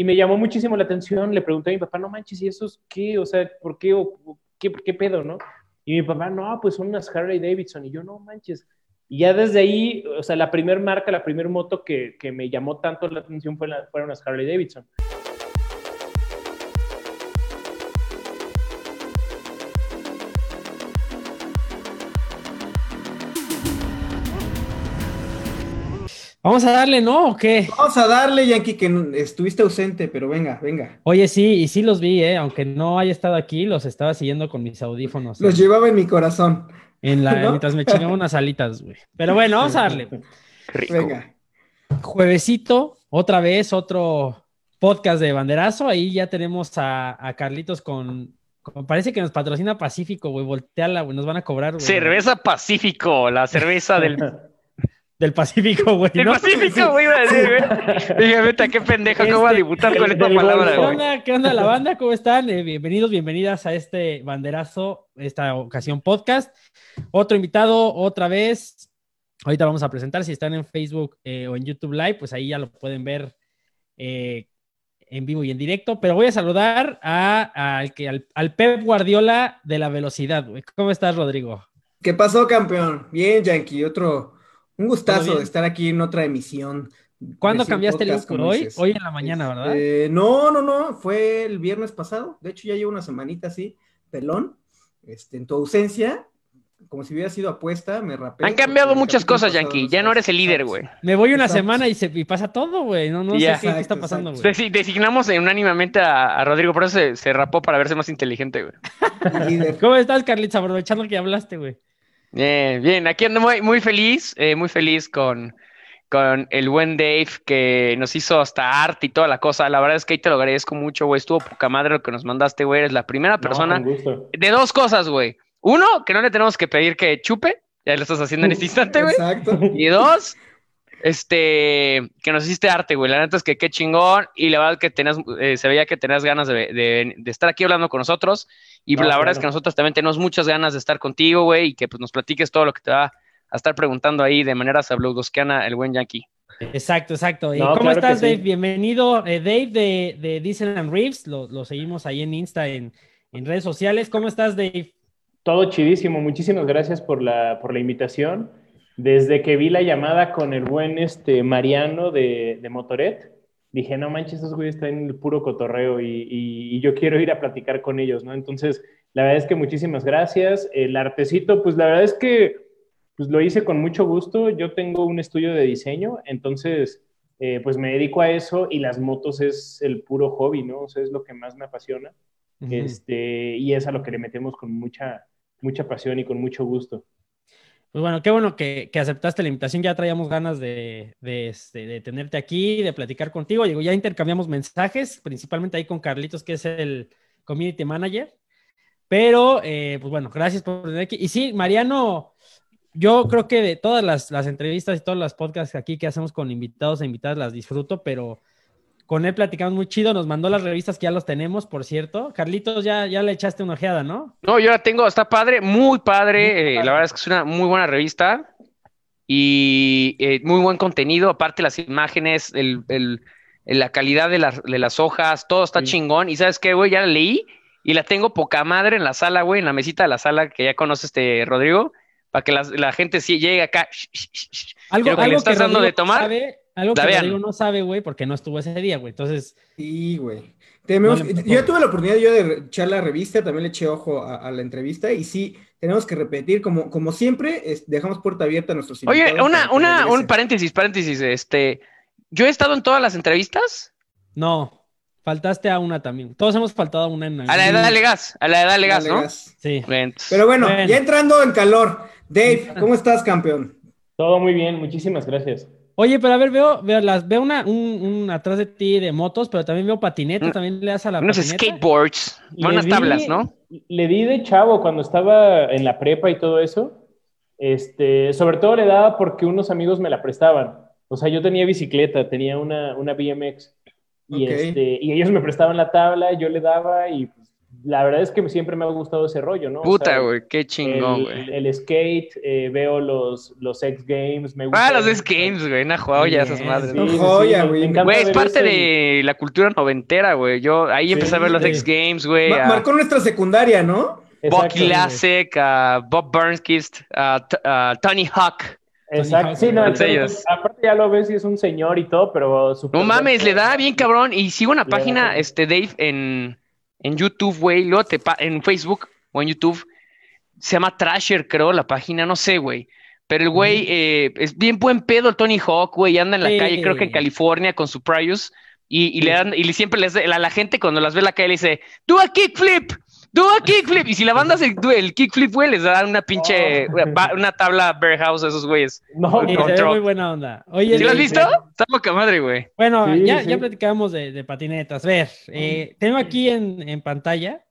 y me llamó muchísimo la atención, le pregunté a mi papá, no manches, ¿y eso es qué? O sea, ¿por qué? O, ¿qué, ¿Qué pedo, no? Y mi papá, no, pues son unas Harley Davidson. Y yo, no manches. Y ya desde ahí, o sea, la primer marca, la primer moto que, que me llamó tanto la atención fueron las Harley Davidson. Vamos a darle, ¿no? ¿O qué? Vamos a darle, Yankee, que estuviste ausente, pero venga, venga. Oye, sí, y sí los vi, ¿eh? Aunque no haya estado aquí, los estaba siguiendo con mis audífonos. Los llevaba en mi corazón. En la, Mientras me chingaba unas alitas, güey. Pero bueno, vamos a darle. Venga. Juevesito, otra vez, otro podcast de banderazo. Ahí ya tenemos a, Carlitos con, Parece que nos patrocina Pacífico, güey. Volteala, güey. Nos van a cobrar, güey. Cerveza Pacífico, la cerveza del Del Pacífico, güey. Del Pacífico, güey, iba a decir, güey. Dije, vete, qué pendejo, ¿cómo voy a debutar con esta palabra, güey? ¿Qué onda, ¿Qué onda la banda? ¿Cómo están? Eh, bienvenidos, bienvenidas a este banderazo, esta ocasión podcast. Otro invitado, otra vez. Ahorita vamos a presentar, si están en Facebook eh, o en YouTube Live, pues ahí ya lo pueden ver eh, en vivo y en directo. Pero voy a saludar a, al, que, al, al Pep Guardiola de la velocidad, güey. ¿Cómo estás, Rodrigo? ¿Qué pasó, campeón? Bien, Yankee, otro un gustazo de estar aquí en otra emisión. ¿Cuándo cambiaste el look? Hoy, hoy en la mañana, ¿verdad? Este, no, no, no, fue el viernes pasado. De hecho, ya llevo una semanita así, pelón. Este, en tu ausencia, como si hubiera sido apuesta, me rapé. Han cambiado muchas cosas, Yankee. Ya no eres el líder, güey. Me voy una semana y, se, pasa todo, güey. No, no sé qué, está pasando, güey. Designamos unánimamente a, Rodrigo, por eso se, rapó para verse más inteligente, güey. ¿Cómo estás, Carlitos? Aprovechando que hablaste, güey. Bien, bien, aquí ando muy, muy feliz, eh, muy feliz con, con el buen Dave que nos hizo hasta arte y toda la cosa. La verdad es que ahí te lo agradezco mucho, güey. Estuvo poca madre lo que nos mandaste, güey. Eres la primera persona de dos cosas, güey. Uno, que no le tenemos que pedir que chupe, ya lo estás haciendo en este instante, güey. Exacto. Y dos, este, que nos hiciste arte, güey. La neta es que qué chingón. Y la verdad que tenías, eh, se veía que tenías ganas de, de, de, estar aquí hablando con nosotros. Y la verdad es que nosotros también tenemos muchas ganas de estar contigo, güey, y que pues nos platiques todo lo que te va a estar preguntando ahí de manera sabludosquiana el buen Yankee. Exacto, exacto. ¿Cómo estás, Dave? Bienvenido, eh, Dave de, de Disneyland Reeves. Lo, seguimos ahí en Insta, en, redes sociales. ¿Cómo estás, Dave? Todo chidísimo. Muchísimas gracias por la, por la invitación. Desde que vi la llamada con el buen este, Mariano de, de Motoret, dije, no manches, esos güeyes están en el puro cotorreo y, yo quiero ir a platicar con ellos, ¿no? Entonces, la verdad es que muchísimas gracias. El artecito, pues la verdad es que pues lo hice con mucho gusto. Yo tengo un estudio de diseño, entonces, eh, pues me dedico a eso y las motos es el puro hobby, ¿no? O sea, es lo que más me apasiona. este, y es a lo que le metemos con mucha, mucha pasión y con mucho gusto. Pues bueno, qué bueno que, aceptaste la invitación. Ya traíamos ganas de, este, de, tenerte aquí, de platicar contigo. ya intercambiamos mensajes, principalmente ahí con Carlitos, que es el community manager. Pero, eh, pues bueno, gracias por venir aquí. Y sí, Mariano, yo creo que de todas las, las entrevistas y todos los podcasts aquí que hacemos con invitados e invitadas las disfruto, pero con él platicamos muy chido, nos mandó las revistas que ya los tenemos, por cierto. Carlitos, ya, ya le echaste una ojeada, ¿no? No, yo la tengo, está padre, muy padre. Eh, la verdad es que es una muy buena revista y eh, muy buen contenido. Aparte, las imágenes, el, el, la calidad de, de, las hojas, todo está chingón. Y sabes qué, güey, ya la leí y la tengo poca madre en la sala, güey, en la mesita de la sala que ya conoce este Rodrigo, para que la, gente sí llegue acá. Algo, que le estás dando de tomar. Algo que Rodrigo no sabe, güey, porque no estuvo ese día, güey. Entonces. Sí, güey. yo tuve la oportunidad yo de echar la revista, también le eché ojo a, la entrevista y sí, tenemos que repetir, como, como siempre, dejamos puerta abierta a nuestros invitados. Oye, una, una, un paréntesis, paréntesis, este, yo he estado en todas las entrevistas. No, faltaste a una también. Todos hemos faltado a una en A la edad de Legas, a la edad de Legas, ¿no? Sí. Pero bueno, ya entrando en calor, Dave, ¿cómo estás, campeón? Todo muy bien, muchísimas gracias. Oye, pero a ver, veo, veo, las, veo una, un, atrás de ti de motos, pero también veo patinetas, mm. también le das a la Unos skateboards, unas tablas, ¿no? Le di de chavo cuando estaba en la prepa y todo eso. Este, sobre todo le daba porque unos amigos me la prestaban. O sea, yo tenía bicicleta, tenía una, una BMX. Y, este, y ellos me prestaban la tabla, yo le daba y pues, la verdad es que siempre me ha gustado ese rollo, ¿no? Puta, güey, qué chingón, güey. El, skate, eh, veo los, los X Games, me gusta. Ah, los X Games, güey, una joya esas madres. Una joya, güey. Güey, es parte de la cultura noventera, güey. Yo ahí empecé a ver los X Games, güey. marcó nuestra secundaria, ¿no? Bob Classic, Bob Burnskist, Tony Hawk. Exacto, sí, no, aparte ya lo ves y es un señor y todo, pero No mames, le da bien cabrón. Y sigo una página, este, Dave, en, en YouTube, güey, luego te en Facebook o en YouTube, se llama Trasher, creo, la página, no sé, güey. Pero el güey eh, es bien buen pedo, el Tony Hawk, güey, anda en la calle, creo que en California, con su Prius, y, y le dan, y siempre les, a la gente cuando las ve en la calle le dice, do a kickflip, Do a kickflip. Y si la banda hace el kickflip, güey, les da una pinche. Una tabla Bear House a esos güeyes. No, es muy buena onda. Oye, ¿Sí lo has visto? Está poca madre, güey. Bueno, ya, ya platicábamos de, de patinetas. A ver, eh, tengo aquí en, en, pantalla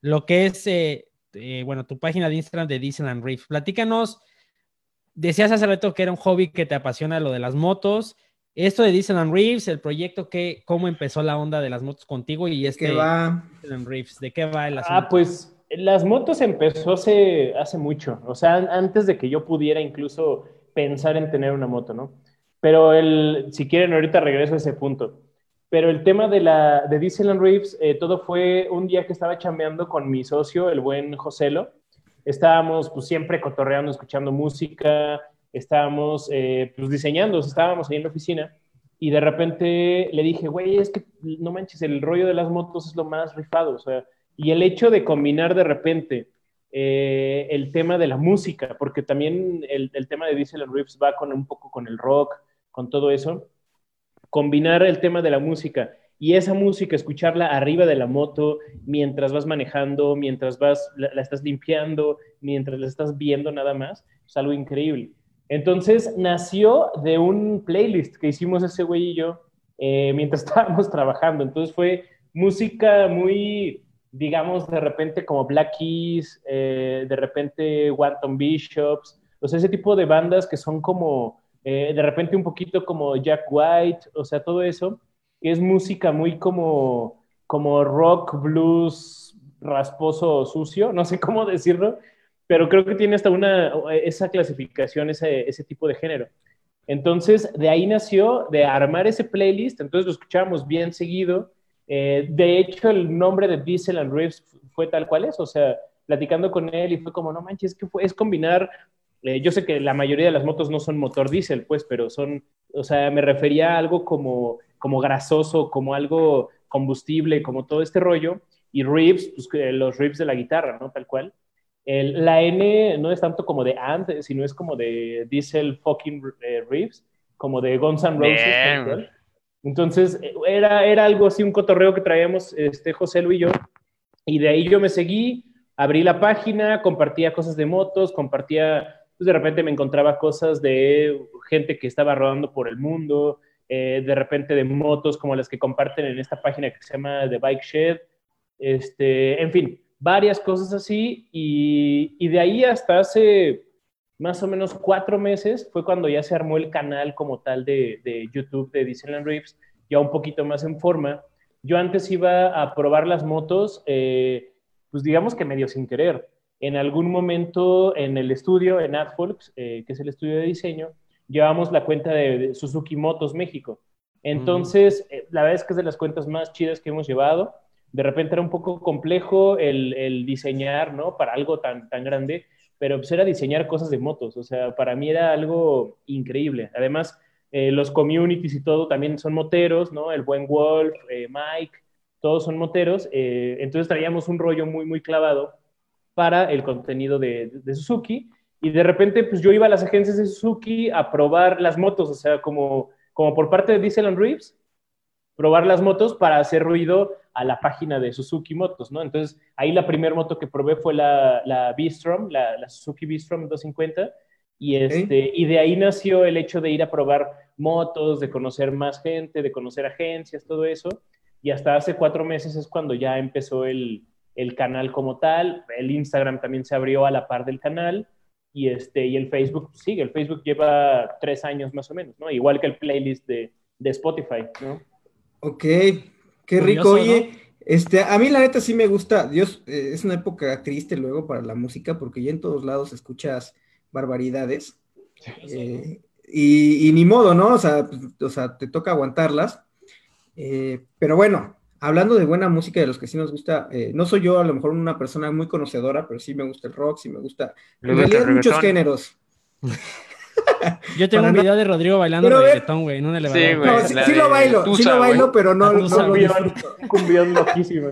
lo que es, eh, eh, bueno, tu página de Instagram de Disneyland Reef. Platícanos. Decías hace rato que era un hobby que te apasiona lo de las motos. Esto de Disneyland Reeves, el proyecto, que, ¿cómo empezó la onda de las motos contigo? Y este va? Disneyland Reeves, ¿de qué va el asunto? Ah, pues las motos empezó hace, hace mucho, o sea, antes de que yo pudiera incluso pensar en tener una moto, ¿no? Pero el, si quieren, ahorita regreso a ese punto. Pero el tema de, la, de Disneyland Reeves, eh, todo fue un día que estaba chambeando con mi socio, el buen Joselo. Estábamos pues siempre cotorreando, escuchando música, estábamos eh, pues diseñando, estábamos ahí en la oficina y de repente le dije, güey, es que no manches, el rollo de las motos es lo más rifado, o sea, y el hecho de combinar de repente eh, el tema de la música, porque también el, tema de Diesel and Rips va con un poco con el rock, con todo eso, combinar el tema de la música y esa música, escucharla arriba de la moto, mientras vas manejando, mientras vas, la, la estás limpiando, mientras la estás viendo nada más, es algo increíble. Entonces nació de un playlist que hicimos ese güey y yo eh, mientras estábamos trabajando. Entonces fue música muy, digamos, de repente como Black Keys, eh, de repente Wanton Bishops, o sea, ese tipo de bandas que son como, eh, de repente un poquito como Jack White, o sea, todo eso, es música muy como, como rock, blues, rasposo, sucio, no sé cómo decirlo, pero creo que tiene hasta una, esa clasificación, ese, ese tipo de género. Entonces, de ahí nació, de armar ese playlist, entonces lo escuchábamos bien seguido. Eh, de hecho, el nombre de Diesel and Riffs fue tal cual es, o sea, platicando con él y fue como, no manches, que es combinar, eh, yo sé que la mayoría de las motos no son motor diésel, pues, pero son, o sea, me refería a algo como, como grasoso, como algo combustible, como todo este rollo, y riffs, pues los riffs de la guitarra, ¿no? Tal cual la N no es tanto como de Ant, sino es como de Diesel fucking eh, Reeves, como de Guns N' Roses. Entonces, era, era algo así, un cotorreo que traíamos este, José Luis y yo. Y de ahí yo me seguí, abrí la página, compartía cosas de motos, compartía, pues de repente me encontraba cosas de gente que estaba rodando por el mundo, eh, de repente de motos como las que comparten en esta página que se llama The Bike Shed. Este, en fin, varias cosas así y, de ahí hasta hace más o menos cuatro meses fue cuando ya se armó el canal como tal de, YouTube de Disneyland Rips, ya un poquito más en forma. Yo antes iba a probar las motos, eh, pues digamos que medio sin querer. En algún momento en el estudio, en AdFolks, eh, que es el estudio de diseño, llevamos la cuenta de, Suzuki Motos México. Entonces, eh, la verdad es que es de las cuentas más chidas que hemos llevado de repente era un poco complejo el, diseñar, ¿no? Para algo tan, tan grande, pero pues era diseñar cosas de motos, o sea, para mí era algo increíble. Además, eh, los communities y todo también son moteros, ¿no? El buen Wolf, eh, Mike, todos son moteros, eh, entonces traíamos un rollo muy, muy clavado para el contenido de, Suzuki y de repente pues yo iba a las agencias de Suzuki a probar las motos, o sea, como, como por parte de Diesel and Reeves, probar las motos para hacer ruido a la página de Suzuki Motos, ¿no? Entonces, ahí la primera moto que probé fue la, la V-Strom, la, Suzuki V-Strom 250, y, este, y de ahí nació el hecho de ir a probar motos, de conocer más gente, de conocer agencias, todo eso, y hasta hace cuatro meses es cuando ya empezó el, el canal como tal, el Instagram también se abrió a la par del canal, y, este, y el Facebook sigue, el Facebook lleva tres años más o menos, ¿no? Igual que el playlist de, de Spotify, ¿no? Ok, qué rico. Oye, Este, a mí la neta sí me gusta, Dios, eh, es una época triste luego para la música porque ya en todos lados escuchas barbaridades. Eh, y, ni modo, ¿no? O sea, pues, o sea te toca aguantarlas. Eh, pero bueno, hablando de buena música de los que sí nos gusta, no soy yo a lo mejor una persona muy conocedora, pero sí me gusta el rock, sí me gusta, en realidad muchos géneros. Yo tengo un video de Rodrigo bailando reggaetón, güey, en un elevador. Sí, güey. sí, lo bailo, sí lo bailo, pero no, no lo Un cumbión loquísimo.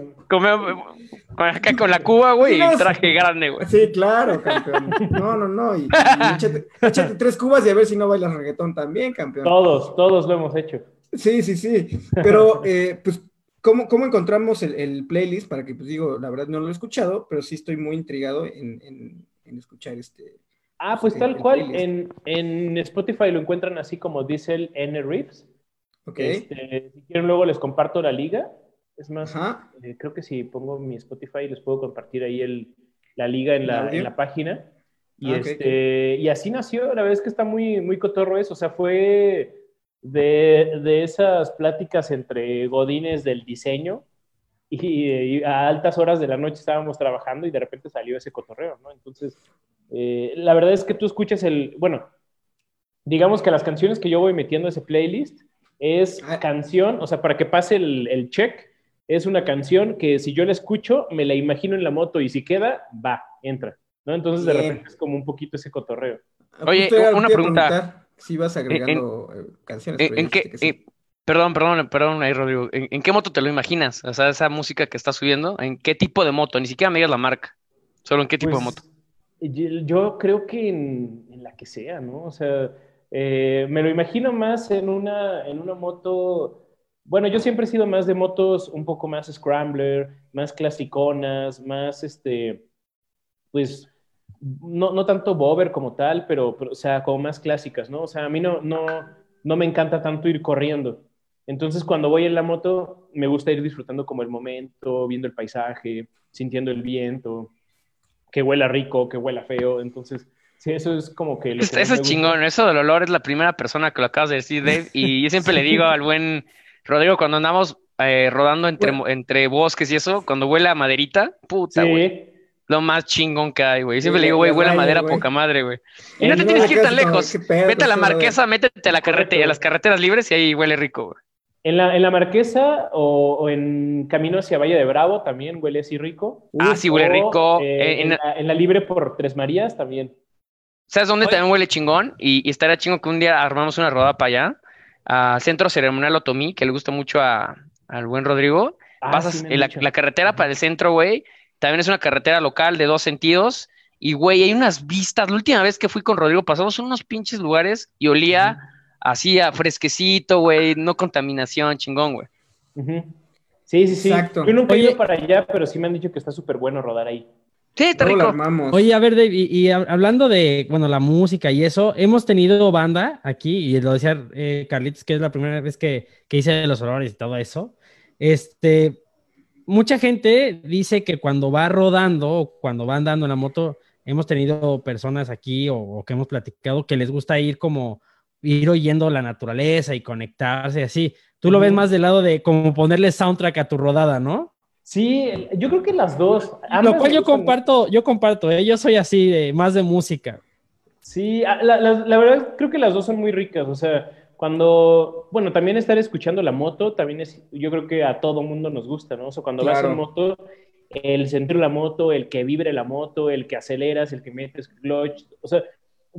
acá con la cuba, güey, y traje grande, güey. Sí, claro, campeón. No, no, no. Y, échate, tres cubas y a ver si no bailas reggaetón también, campeón. Todos, todos lo hemos hecho. Sí, sí, sí. Pero, eh, pues, ¿cómo, ¿cómo, encontramos el, playlist? Para que, pues digo, la verdad no lo he escuchado, pero sí estoy muy intrigado en, en, en escuchar este, Ah, pues tal cual, en, Spotify lo encuentran así como Diesel N. Reeves. Ok. Este, si quieren, luego les comparto la liga. Es más, eh, creo que si pongo mi Spotify les puedo compartir ahí el, la liga en la, página. Y, ah, este, y así nació, la verdad es que está muy, muy cotorro eso. O sea, fue de, de esas pláticas entre godines del diseño y, a altas horas de la noche estábamos trabajando y de repente salió ese cotorreo, ¿no? Entonces, eh, la verdad es que tú escuchas el, bueno, digamos que las canciones que yo voy metiendo a ese playlist es ah. canción, o sea, para que pase el, el, check, es una canción que si yo la escucho, me la imagino en la moto y si queda, va, entra, ¿no? Entonces de repente es como un poquito ese cotorreo. Oye, una pregunta. Si vas agregando eh, canciones. ¿En, qué, eh, Perdón, perdón, perdón, ahí Rodrigo. ¿En, qué moto te lo imaginas? O sea, esa música que estás subiendo, ¿en qué tipo de moto? Ni siquiera me digas la marca. Solo en qué tipo de pues, moto. Yo, creo que en, la que sea, ¿no? O sea, eh, me lo imagino más en una, en una moto. Bueno, yo siempre he sido más de motos un poco más scrambler, más clasiconas, más este, pues, no, no tanto bobber como tal, pero, pero, o sea, como más clásicas, ¿no? O sea, a mí no, no, no me encanta tanto ir corriendo. Entonces, cuando voy en la moto, me gusta ir disfrutando como el momento, viendo el paisaje, sintiendo el viento, que huela rico, que huela feo. Entonces, sí, eso es como que... eso es chingón, eso del olor es la primera persona que lo acabas de decir, Dave. Y yo siempre le digo al buen Rodrigo, cuando andamos eh, rodando entre, entre bosques y eso, cuando huele a maderita, puta, güey. Lo más chingón que hay, güey. Siempre le digo, güey, huele a madera poca madre, güey. Y no te tienes que ir tan lejos. Vete a la marquesa, métete a la carretera y a las carreteras libres y ahí huele rico, güey. En la, en la Marquesa o, en camino hacia Valle de Bravo también huele así rico. ah, sí, huele rico. Eh, en, la, Libre por Tres Marías también. ¿Sabes dónde también huele chingón? Y, estaría chingón que un día armamos una rodada para allá. A Centro Ceremonial Otomí, que le gusta mucho a, al buen Rodrigo. Ah, Pasas en la, la, carretera para el centro, güey. También es una carretera local de dos sentidos. Y, güey, hay unas vistas. La última vez que fui con Rodrigo pasamos unos pinches lugares y olía así a fresquecito, güey, no contaminación, chingón, güey. Sí, sí, sí. Exacto. Yo nunca he ido para allá, pero sí me han dicho que está súper bueno rodar ahí. Sí, está rico. Oye, a ver, Dave, y, hablando de, bueno, la música y eso, hemos tenido banda aquí, y lo decía eh, Carlitos, que es la primera vez que, que hice los horrores y todo eso. Este, mucha gente dice que cuando va rodando o cuando va andando en la moto, hemos tenido personas aquí o, o que hemos platicado que les gusta ir como ir oyendo la naturaleza y conectarse así. Tú lo ves más del lado de como ponerle soundtrack a tu rodada, ¿no? Sí, yo creo que las dos. Lo cual yo comparto, yo comparto, ¿eh? yo soy así de más de música. Sí, la, verdad creo que las dos son muy ricas, o sea, cuando, bueno, también estar escuchando la moto, también es, yo creo que a todo mundo nos gusta, ¿no? O sea, cuando vas en moto, el sentir la moto, el que vibre la moto, el que aceleras, el que metes clutch, o sea,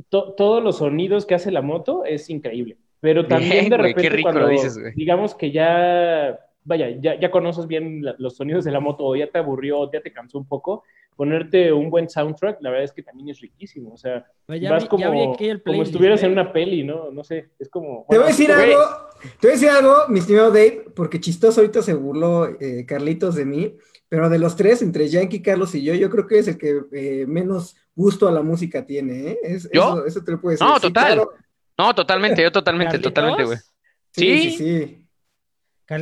todos los sonidos que hace la moto es increíble. Pero también de repente cuando digamos que ya, vaya, ya, ya conoces bien los sonidos de la moto o ya te aburrió, ya te cansó un poco, ponerte un buen soundtrack, la verdad es que también es riquísimo. O sea, pues vas como, como estuvieras en ¿eh? una peli, ¿no? No sé, es como... te voy a decir algo, te voy a decir algo, mi estimado Dave, porque chistoso ahorita se burló eh, Carlitos de mí, pero de los tres, entre Yankee, Carlos y yo, yo creo que es el que eh, menos gusto a la música tiene, ¿eh? ¿Yo? Eso, te lo puedes decir. No, total. No, totalmente, yo totalmente, totalmente, güey. Sí, sí, sí.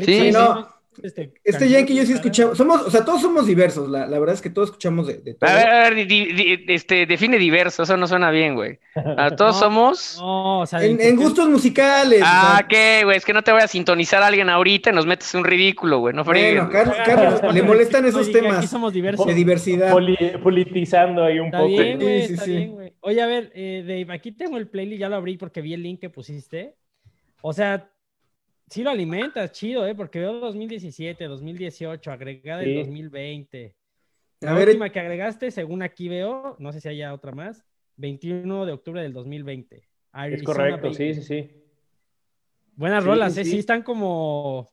sí. no. Este, Este Yankee yo sí escuchamos, somos, o sea, todos somos diversos, la, la verdad es que todos escuchamos de, de todo. A ver, a ver, di- di- di- este, define diverso, eso no suena bien, güey. Ah, Todos No, somos. No, o sea, En, gustos musicales. Ah, sea, ¿qué, güey? Es que no te voy a sintonizar a alguien ahorita y nos metes un ridículo, güey. No bueno. Carlos, Carlos, le molestan esos Oye, Aquí temas somos diversos. de diversidad. Poli- politizando ahí un Está poco. bien, Sí, güey, sí, está sí. bien, güey. Oye, a ver, eh, Dave, aquí tengo el playlist, ya lo abrí porque vi el link que pusiste. O sea, sí lo alimentas, chido, ¿eh? Porque veo 2017, 2018, agregada Sí. el 2020. La A ver, última que agregaste, según aquí veo, no sé si haya otra más, 21 de octubre del 2020. Es Arizona correcto, Baby. sí, sí, sí. Buenas Sí, rolas, sí, ¿eh? sí. Sí, están como...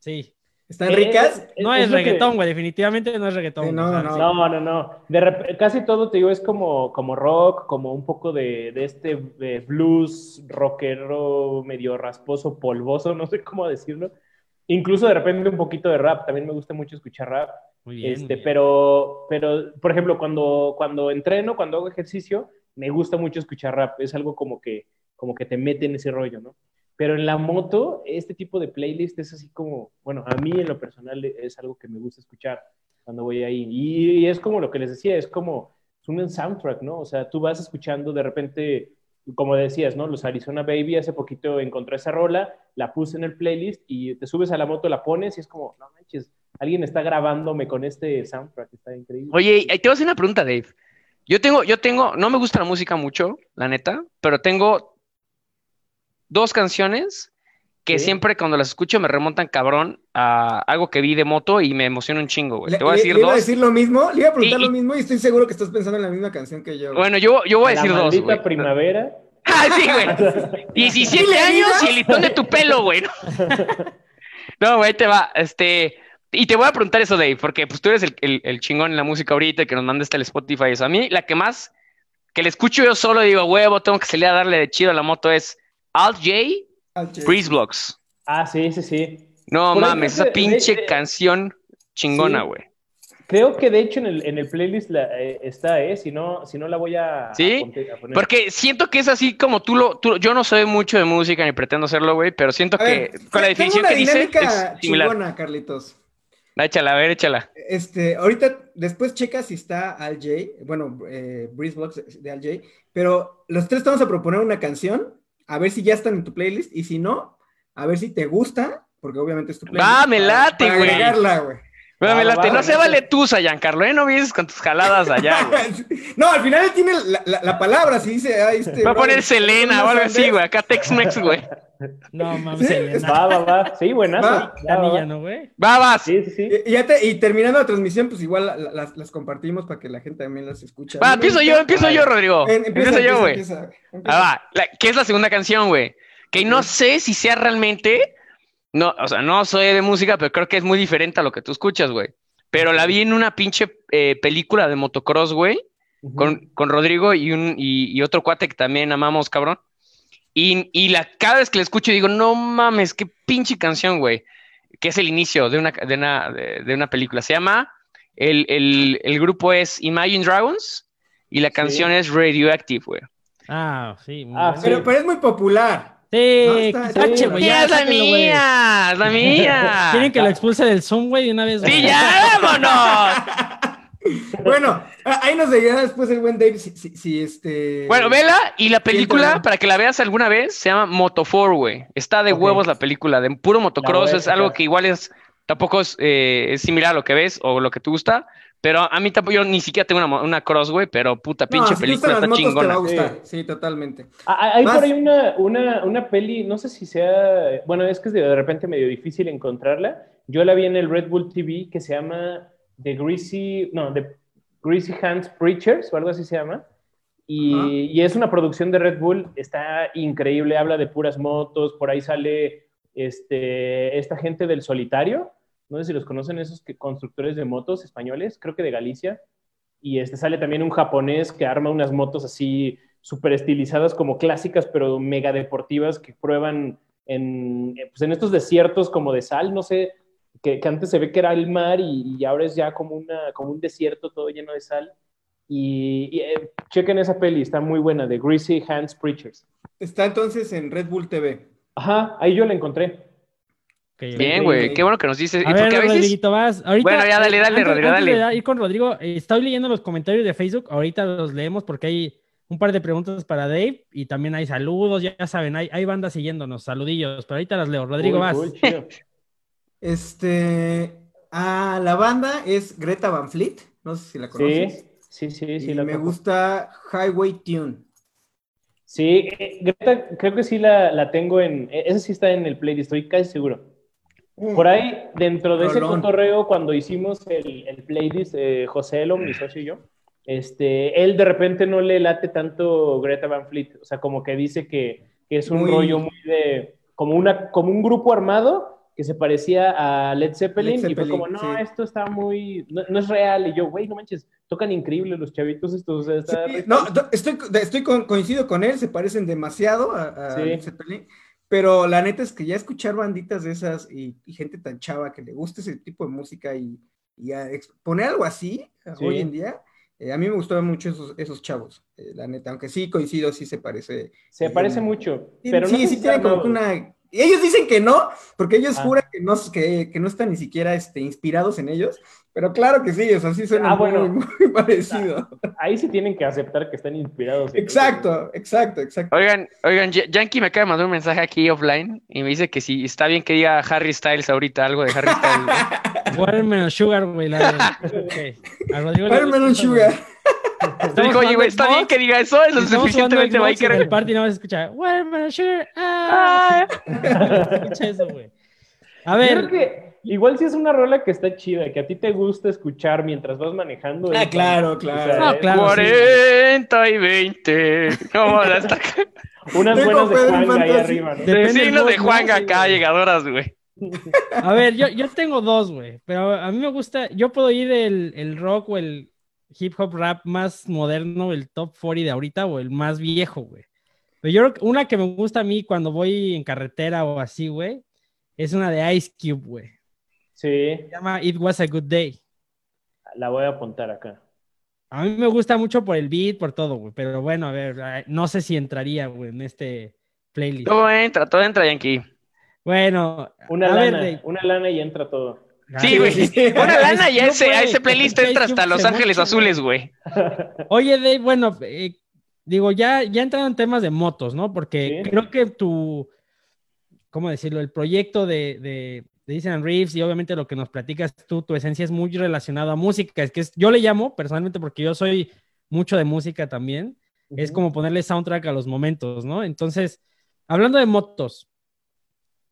Sí. ¿Están ricas? Eh, No es, que- reggaetón, güey, definitivamente no es reggaetón. Sí, no, no. No, no, no. De rep- casi todo, te digo, es como, como rock, como un poco de, de este blues rockero medio rasposo, polvoso, no sé cómo decirlo. Incluso de repente un poquito de rap. También me gusta mucho escuchar rap. Muy bien. muy Este, bien. pero, pero, por ejemplo, cuando, cuando entreno, cuando hago ejercicio, me gusta mucho escuchar rap. Es algo como que, como que te mete en ese rollo, ¿no? Pero en la moto, este tipo de playlist es así como, bueno, a mí en lo personal es algo que me gusta escuchar cuando voy ahí. Y, es como lo que les decía, es como es un soundtrack, ¿no? O sea, tú vas escuchando de repente, como decías, ¿no? Los Arizona Baby, hace poquito encontré esa rola, la puse en el playlist y te subes a la moto, la pones y es como, no manches, alguien está grabándome con este soundtrack, está increíble. Oye, te voy a hacer una pregunta, Dave. Yo tengo, yo tengo, no me gusta la música mucho, la neta, pero tengo dos canciones que Sí. siempre cuando las escucho me remontan cabrón a algo que vi de moto y me emociona un chingo, güey. Le, Te voy a le- decir le iba a dos. decir lo mismo, le iba a preguntar Y- lo mismo y estoy seguro que estás pensando en la misma canción que yo. Bueno, yo, yo voy a la decir dos, güey. primavera. Ah, sí, güey. 17 ¿Sí le años y el listón de tu pelo, güey. ¿no? Güey, te va. Este. Y te voy a preguntar eso, Dave, porque pues tú eres el, el- el chingón en la música ahorita y que nos mandaste el Spotify. Eso. A mí, la que más que le escucho yo solo y digo, huevo, tengo que salir a darle de chido a la moto es Alt J, Al che. Breeze Blocks. Ah, sí, sí, sí. No Por mames, creo esa que- pinche de- de- canción chingona, Sí. güey. Creo que de hecho en el, en el playlist la- eh, está, ¿eh? Si no, si no la voy a, ¿Sí? a poner. Porque siento que es así como tú lo. tú- yo no soy mucho de música ni pretendo hacerlo, güey, pero siento A ver, que con la tengo definición una que dice es similar. chingona, Carlitos. Échala, a ver, échala. Este, ahorita después checa si está Al J, bueno, eh, Breeze Blocks de- de Al J, pero los tres te vamos a proponer una canción, a ver si ya están en tu playlist, y si no, a ver si te gusta, porque obviamente es tu playlist. Va, me late, güey. agregarla, güey. Va, me late. va, no va, se va. vale tú, Giancarlo, ¿eh? No vienes con tus jaladas allá, güey. no, al final él tiene la, la- la palabra, si dice, ah, este. Va a poner Selena o algo así, güey. Acá Tex-Mex, güey. No, mames, Sí. Va, va, va. Sí, buenazo. Va. Va, va, La va. niña, ¿no, güey? Va, vas. Sí, sí, sí. Y, ya te- y terminando la transmisión, pues igual la- la- las, las compartimos para que la gente también las escuche. Va, empiezo yo, empiezo yo, Rodrigo. En- empieza, Empiezo yo, güey. Ah, va. La- ¿Qué es la segunda canción, güey? Que no sé si sea realmente. No, o sea, no soy de música, pero creo que es muy diferente a lo que tú escuchas, güey. Pero la vi en una pinche eh, película de motocross, güey. Con, con Rodrigo y, un, y, y otro cuate que también amamos, cabrón. Y, y la, cada vez que la escucho digo, no mames, qué pinche canción, güey. Que es el inicio de una, de una, de, de una película. Se llama, el, el, el grupo es Imagine Dragons y la canción es Radioactive, güey. Ah, sí. muy Ah. Pero, pero es muy popular. Sí, No, está- güey, ¡Ya es la mía! ¡Es la mía! Quieren que lo expulse del Zoom, güey, de una vez. ¡Sí, ya, vámonos! Bueno, ahí nos dirá después el buen Dave si, si, si, este. Bueno, vela y la película, para que la veas alguna vez, se llama Moto 4, güey. Está de huevos la película, de puro motocross, es algo que igual es, tampoco es, eh, es similar a lo que ves o lo que te gusta, pero a mí tampoco, yo ni siquiera tengo una, una cross, güey, pero puta No, pinche si película está motos, te va a chingona. gustar. Sí, totalmente. Ah, ah, Hay Más- por ahí una, una, una peli, no sé si sea, bueno, es que es de, de repente medio difícil encontrarla. Yo la vi en el Red Bull TV que se llama The Greasy, no, The Greasy Hands Preachers o algo así se llama. Y, y es una producción de Red Bull, está increíble, habla de puras motos, por ahí sale este, esta gente del solitario, no sé si los conocen esos que, constructores de motos españoles, creo que de Galicia, y este sale también un japonés que arma unas motos así súper estilizadas como clásicas, pero mega deportivas que prueban en, pues en estos desiertos como de sal, no sé, que, que antes se ve que era el mar y, y ahora es ya como, una, como un desierto todo lleno de sal. Y, y, eh, chequen esa peli, está muy buena, de Greasy Hands Preachers. Está entonces en Red Bull TV. Ajá, ahí yo la encontré. Bien, güey, qué bueno que nos dices. A ver, Porque a veces... Rodriguito, vas. Ahorita, Bueno, ya dale, dale, antes- Rodrigo, antes de dale. ir con Rodrigo, eh, estoy leyendo los comentarios de Facebook. Ahorita los leemos porque hay un par de preguntas para Dave y también hay saludos. Ya, saben, hay, hay bandas siguiéndonos. Saludillos, pero ahorita las leo. Rodrigo, vas. Este, ah, la banda es Greta Van Fleet, no sé si la conoces. Sí, sí, sí, sí. y la me gusta Highway Tune. Sí, eh, Greta, creo que sí la, la tengo en. eh, Esa sí está en el playlist, estoy casi seguro. Por ahí, dentro de ese cotorreo, cuando hicimos el, el playlist, eh, José Elo, mi socio y yo, este, él de repente no le late tanto Greta Van Fleet. O sea, como que dice que, que es un Muy- rollo muy de. Como, una, como un grupo armado que se parecía a Led Zeppelin, Led y fue como, no, sí. esto está muy. No, no es real. Y yo, güey, no manches, tocan increíble los chavitos estos. o sea, Sí, no, padre". do- estoy, estoy con- coincido con él, se parecen demasiado a, a Sí. Led Zeppelin, pero la neta es que ya escuchar banditas de esas y, y gente tan chava que le guste ese tipo de música y, y poner algo así Sí. hoy en día, eh, a mí me gustaban mucho esos, esos chavos, eh, la neta, aunque sí coincido, sí se parece. Se eh, parece mucho. Sí, Pero sí, sí tiene como que nuevo. una... y Ellos dicen que no, porque ellos Ah. juran que no, que, que no están ni siquiera este, inspirados en ellos, pero claro que sí, o sea, sí suena Ah, bueno. muy, muy parecido. Ahí sí tienen que aceptar que están inspirados. en Exacto, exacto, exacto. Oigan, oigan, Ya- Yankee me acaba de mandar un mensaje aquí offline y me dice que si está bien que diga Harry Styles ahorita, algo de Harry Styles. Watermelon Sugar, güey. Watermelon Sugar. Estamos Dijo, oye, güey, está bien que diga eso, es lo estamos jugando suficientemente y en el biker. party no vas a escuchar Watermelon Sugar. Ah. Escucha eso, güey. A ver, creo que igual si es una rola que está chida, que a ti te gusta escuchar mientras vas manejando. Ah, es- claro, o claro. sea, No, es- claro. 40 y 20. ¿Cómo la está? Unas Tengo buenas de Juanga ahí arriba, ¿no? Mood, de. Juanga acá, llegadoras, güey. A ver, yo, yo tengo dos, güey, pero a mí me gusta, yo puedo ir el, el rock o el hip hop rap más moderno, el top 40 de ahorita o el más viejo, güey. Pero yo creo que una que me gusta a mí cuando voy en carretera o así, güey, es una de Ice Cube, güey. Sí, Se llama It Was a Good Day. la voy a apuntar acá. A mí me gusta mucho por el beat, por todo, güey, pero bueno, a ver, no sé si entraría, güey, en este playlist. Todo entra, todo entra, Yankee. Bueno, Una a ver, lana, una lana y entra todo. Sí, güey. Una lana y a ese, a ese playlist entra hasta Los Ángeles Azules, güey. Oye, Dave, bueno, eh, digo, ya, ya entraron en temas de motos, ¿no? Porque Sí. creo que tu, ¿cómo decirlo? El proyecto de, de, de Ethan Reeves y obviamente lo que nos platicas tú, tu esencia es muy relacionada a música. Es que es- yo le llamo personalmente porque yo soy mucho de música también. Es como ponerle soundtrack a los momentos, ¿no? Entonces, hablando de motos,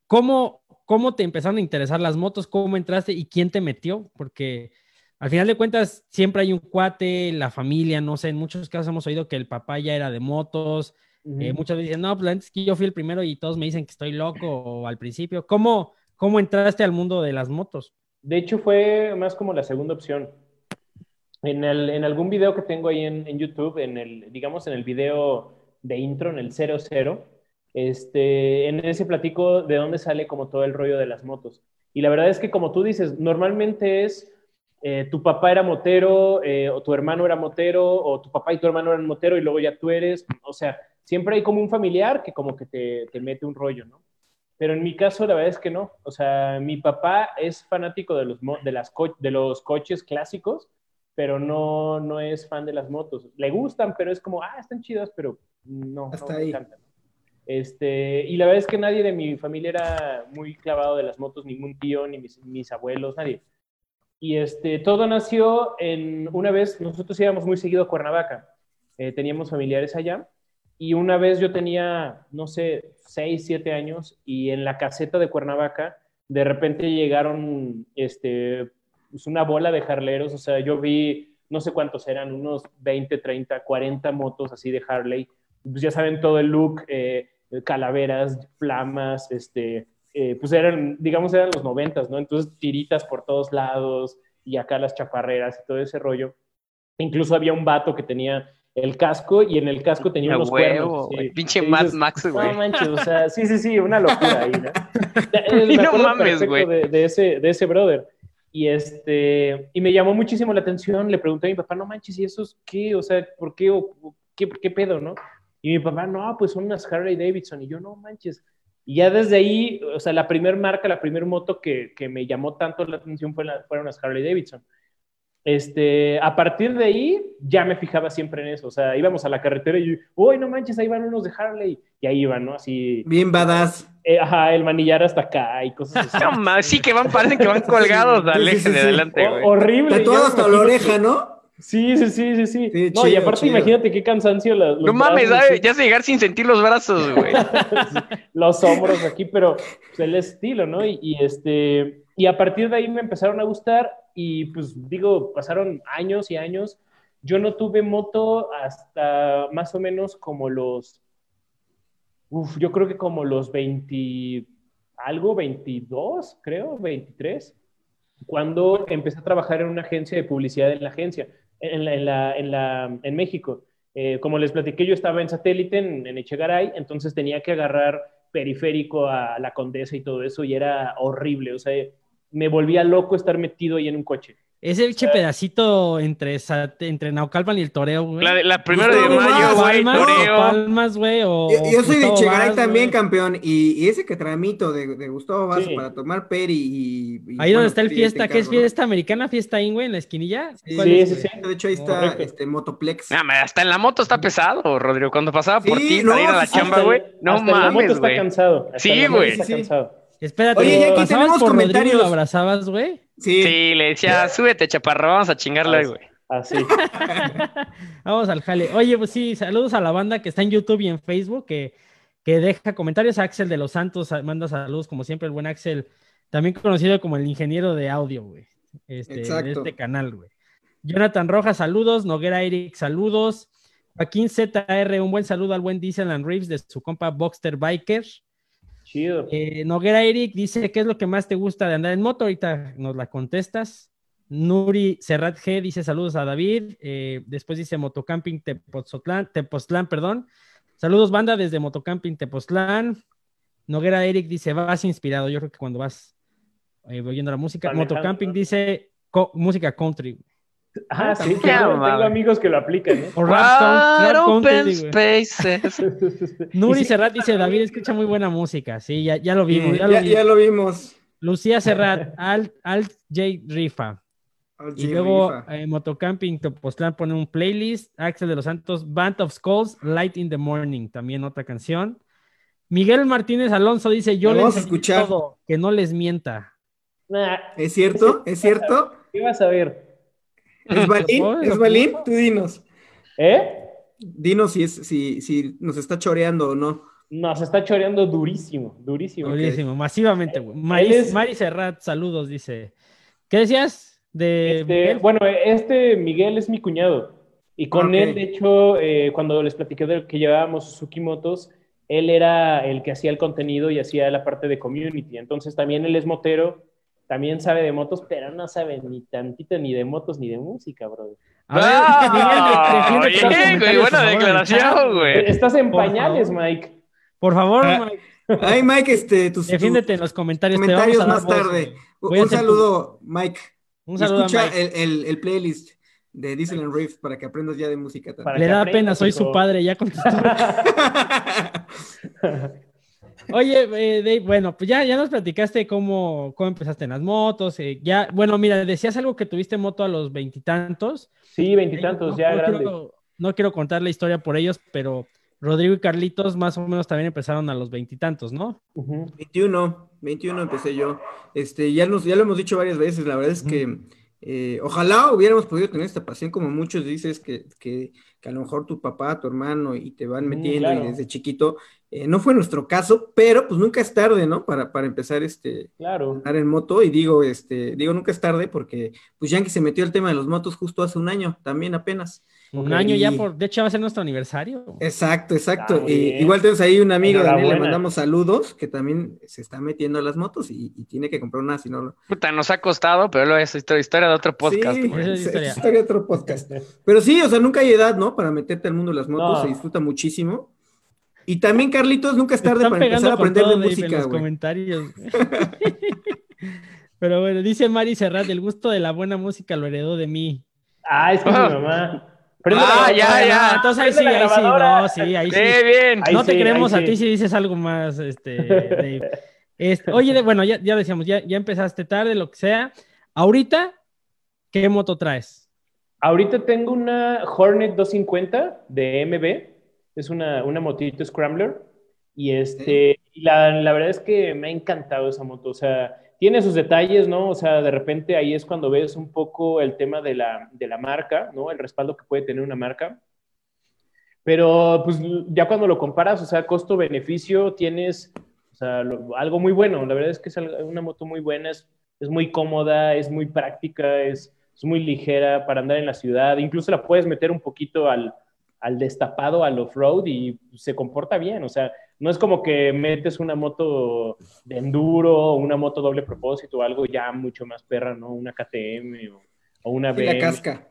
¿cómo, ¿cómo te empezaron a interesar las motos? ¿Cómo entraste y quién te metió? Porque al final de cuentas siempre hay un cuate, la familia, no sé, en muchos casos hemos oído que el papá ya era de motos, Ujú. eh, muchas veces dicen, no, pues antes que yo fui el primero y todos me dicen que estoy loco o al principio. ¿Cómo, cómo entraste al mundo de las motos? De hecho, fue más como la segunda opción. En, el, en algún video que tengo ahí en, en YouTube, en el, digamos, en el video de intro, en el 00, este, en ese platico de dónde sale como todo el rollo de las motos. Y la verdad es que, como tú dices, normalmente es eh, tu papá era motero, eh, o tu hermano era motero, o tu papá y tu hermano eran motero, y luego ya tú eres. O sea, siempre hay como un familiar que como que te, te mete un rollo, ¿no? Pero en mi caso, la verdad es que no. O sea, mi papá es fanático de los, de las co- de los coches clásicos, pero no, no es fan de las motos. Le gustan, pero es como, ah, están chidas, pero no, Hasta no me ahí. encantan. Este, y la verdad es que nadie de mi familia era muy clavado de las motos, ningún tío, ni mis, abuelos, nadie. Y este, todo nació en una vez, nosotros íbamos muy seguido a Cuernavaca, eh, teníamos familiares allá, y una vez yo tenía, no sé, 6, 7 años, y en la caseta de Cuernavaca, de repente llegaron este, pues una bola de jarleros, o sea, yo vi, no sé cuántos eran, unos 20, 30, 40 motos así de Harley, pues ya saben todo el look, eh, calaveras, flamas, este, eh, pues eran, digamos, eran los noventas, ¿no? Entonces tiritas por todos lados y acá las chaparreras y todo ese rollo. Incluso había un vato que tenía el casco y en el casco tenía A unos huevo, cuernos. sí. Pinche Mad Max, güey. No manches, o sea, sí, sí, sí, una locura ahí, ¿no? Eh, Y no mames, güey. De, de ese, de ese brother. Y, este, y me llamó muchísimo la atención. Le pregunté a mi papá, no manches, ¿y esos qué? O sea, ¿por qué? O ¿qué, qué pedo, no? Y mi papá, no, pues son unas Harley Davidson. Y yo, no manches. Y ya desde ahí, o sea, la primer marca, la primer moto que, que me llamó tanto la atención fue la, fueron las Harley Davidson. Este, a partir de ahí ya me fijaba siempre en eso, o sea, íbamos a la carretera y, uy, no manches, ahí van unos de Harley, y ahí iban, ¿no? Así. Bien badass. Eh, ajá, el manillar hasta acá y cosas así. Sí que van, parecen que van colgados al Sí, sí, sí, de sí. adelante, horrible. Tatuado hasta la oreja, que- ¿no? Sí, sí, sí, sí, sí. Sí, no, y aparte chido. imagínate qué cansancio los No mames, ya sé llegar sin sentir los brazos, güey. los hombros aquí, pero pues, el estilo, ¿no? Y, y, este, y a partir de ahí me empezaron a gustar y pues digo, pasaron años y años. Yo no tuve moto hasta más o menos como los, uf, yo creo que como los 20, algo, 22, creo, 23, cuando empecé a trabajar en una agencia de publicidad en la agencia, en, México. Eh, como les platiqué, yo estaba en satélite en, en Echegaray, entonces tenía que agarrar periférico a la Condesa y todo eso, y era horrible, o sea, me volvía loco estar metido ahí en un coche. Ese biche pedacito entre, entre Naucalpan y el Toreo, güey. La, la primera de mayo, güey, Palmas, Toreo. Palmas, güey, Yo, yo soy de Chegaray Vaz, también, campeón. Y, y ese que tramito de, de Gustavo Vaz Sí. para tomar peri y. y, Ahí bueno, donde está el fiesta, te que es fiesta americana, fiesta ahí, güey, en la esquinilla. Sí, ¿Cuál sí, es, sí. De hecho, ahí está Correcto. este Motoplex. Mames, hasta en la moto está pesado, Rodrigo. Cuando pasaba por ti no, ir a la chamba, güey. No hasta en la moto mames, está cansado. hasta Sí, güey. Está Sí. cansado. Espérate, Oye, y aquí ¿pasabas tenemos comentarios. lo abrazabas, güey? Sí. Sí, le decía, súbete, chaparro, vamos a chingarle, güey. Así. Vamos al jale. Oye, pues sí, saludos a la banda que está en YouTube y en Facebook, que, que deja comentarios. Axel de los Santos manda saludos, como siempre, el buen Axel, también conocido como el ingeniero de audio, güey. Este, de este canal, güey. Jonathan Rojas, saludos. Noguera Eric, saludos. Joaquín ZR, un buen saludo al buen Disneyland Reeves de su compa Boxster Biker. Chido. Eh, Noguera Eric dice, ¿qué es lo que más te gusta de andar en moto? Ahorita nos la contestas. Nuri Serrat G dice saludos a David. Eh, después dice Motocamping Tepoztlán, Tepoztlán, perdón. Saludos, banda, desde Motocamping Tepoztlán. Noguera Eric dice, vas inspirado. Yo creo que cuando vas eh, oyendo la música. Manejando, Motocamping dice co- música country. Ah, sí, Ya, claro, tengo madre. amigos que lo aplican, ¿eh? O open güey. spaces. Nuri sí, Serrat dice, David escucha muy buena música. Sí, ya, ya lo vimos. Sí, ya lo ya, vi- ya lo vimos. Lucía Serrat, Alt, Alt J Rifa. Y luego Rifa. eh, Motocamping Tepoztlán pone un playlist. Axel de los Santos, Band of Skulls, Light in the Morning, también otra canción. Miguel Martínez Alonso dice: Yo les escuchar. todo, que no les mienta. Nah, ¿Es cierto? ¿Es cierto? ¿Qué vas a ver? ¿Es Balín? ¿Es Balín? lo Tú dinos. ¿Eh? Dinos si, es, si, si nos está choreando o no. Nos está choreando durísimo, durísimo. Durísimo, masivamente, güey. Él Mari, es- Mari Serrat, saludos, dice. ¿Qué decías? De Este, bueno, este Miguel es mi cuñado. Y con Ok. él, de hecho, eh, cuando les platiqué de que llevábamos Suzuki Motos, él era el que hacía el contenido y hacía la parte de community. Entonces también él es motero, también sabe de motos, pero no sabe ni tantito ni de motos ni de música, bro. A ver, Ah, Miguel, güey, buena favor, declaración, güey. Estás en Por pañales, favor. Mike. Por favor, Ah, Mike, Ay, Mike, este, tus, defiéndete en los comentarios. te comentarios vamos a dar más voz, tarde. Un Voy a un hacer tu- saludo, Mike. Un saludo a Escucha Mike. el, el, el playlist de Diesel and Riff para que aprendas ya de música también. Le da pena, soy su padre, ya contestó. Oye, eh, Dave, bueno, pues ya, ya nos platicaste cómo, cómo empezaste en las motos. eh, ya, bueno, mira, decías algo que tuviste moto a los veintitantos. Sí, veintitantos, No- ya no grande. Quiero, no quiero contar la historia por ellos, pero Rodrigo y Carlitos más o menos también empezaron a los veintitantos, ¿no? 21, 21 empecé yo. Este, ya, nos, ya lo hemos dicho varias veces, la verdad es que eh, ojalá hubiéramos podido tener esta pasión como muchos dices que, que, que a lo mejor tu papá, tu hermano y te van Mm, metiendo claro. y desde chiquito. eh, no fue nuestro caso, pero pues nunca es tarde, ¿no? Para, para empezar este, Claro. andar en moto y digo, este, digo nunca es tarde porque pues Yankee se metió el tema de los motos justo hace un año, también apenas. Un año ya por, de hecho va a ser nuestro aniversario. Exacto, exacto. Bien. igual tenemos ahí un amigo, Daniel, le mandamos saludos, que también se está metiendo a las motos y, y tiene que comprar una, si no lo... Puta, nos ha costado, pero lo es historia, historia de otro podcast, sí, es historia. es historia de otro podcast. Pero sí, o sea, nunca hay edad, ¿no? Para meterte al mundo de las motos, No. se disfruta muchísimo. Y también, Carlitos, nunca es tarde para empezar a aprender de en música, los güey. comentarios. Pero bueno, dice Mari Serrat, el gusto de la buena música lo heredó de mí. Ah, es que mi mamá. Prende la Ah, ya, ya. Entonces ahí sí, ahí sí, no, sí, ahí sí. ¡Qué bien! Ahí no te sí, queremos ahí a sí. ti si dices algo más, este, Dave. Este, oye, de- bueno, ya, ya decíamos, ya, ya empezaste tarde, lo que sea. Ahorita, ¿qué moto traes? Ahorita tengo una Hornet 250 de MB. Es una, una motito Scrambler. Y este, y la, la verdad es que me ha encantado esa moto. O sea, tiene sus detalles, ¿no? O sea, de repente ahí es cuando ves un poco el tema de la, de la marca, ¿no? El respaldo que puede tener una marca. Pero pues ya cuando lo comparas, o sea, costo-beneficio, tienes o sea, lo- algo muy bueno. La verdad es que es una moto muy buena, es, es muy cómoda, es muy práctica, es, es muy ligera para andar en la ciudad. Incluso la puedes meter un poquito al, al destapado, al off-road y se comporta bien. O sea, no es como que metes una moto de enduro, o una moto doble propósito o algo ya mucho más perra, ¿no? Una KTM o, o una Sí, la casca.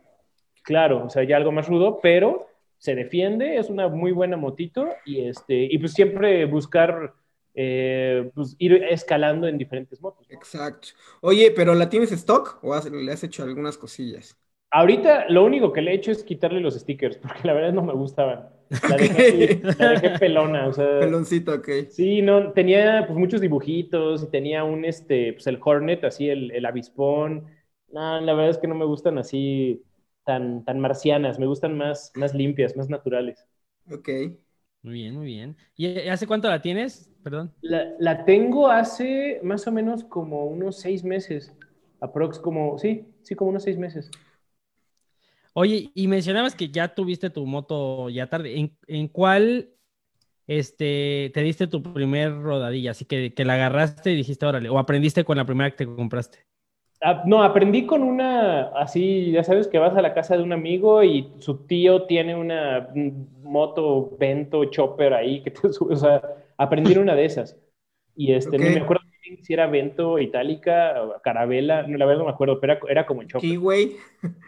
Claro, o sea, ya algo más rudo, pero se defiende, es una muy buena motito y, este, y pues siempre buscar eh, pues ir escalando en diferentes motos. ¿no? Exacto. Oye, ¿pero la tienes stock o has- le has hecho algunas cosillas? Ahorita lo único que le he hecho es quitarle los stickers, porque la verdad no me gustaban. La dejé, así, la dejé pelona, o sea, Peloncito, ok. sí, no, tenía pues muchos dibujitos y tenía un, este, pues el Hornet, así, el, el avispón. No, la verdad es que no me gustan así tan, tan marcianas, me gustan más, más limpias, más naturales. Ok. Muy bien, muy bien. ¿Y hace cuánto la tienes? Perdón. La, la tengo hace más o menos como unos seis meses. Aprox como, sí, sí, como unos seis meses. Oye, y mencionabas que ya tuviste tu moto ya tarde. ¿En, en cuál este, te diste tu primer rodadilla? Así que, que la agarraste y dijiste, órale, o aprendiste con la primera que te compraste. Ah, no, aprendí con una, así, ya sabes que vas a la casa de un amigo y su tío tiene una moto Vento Chopper ahí que te sube, o sea, aprendí en una de esas. Y este, no me acuerdo bien si era Vento Itálica o Carabela, no, la verdad no me acuerdo, pero era, era como Chopper. Kiwi.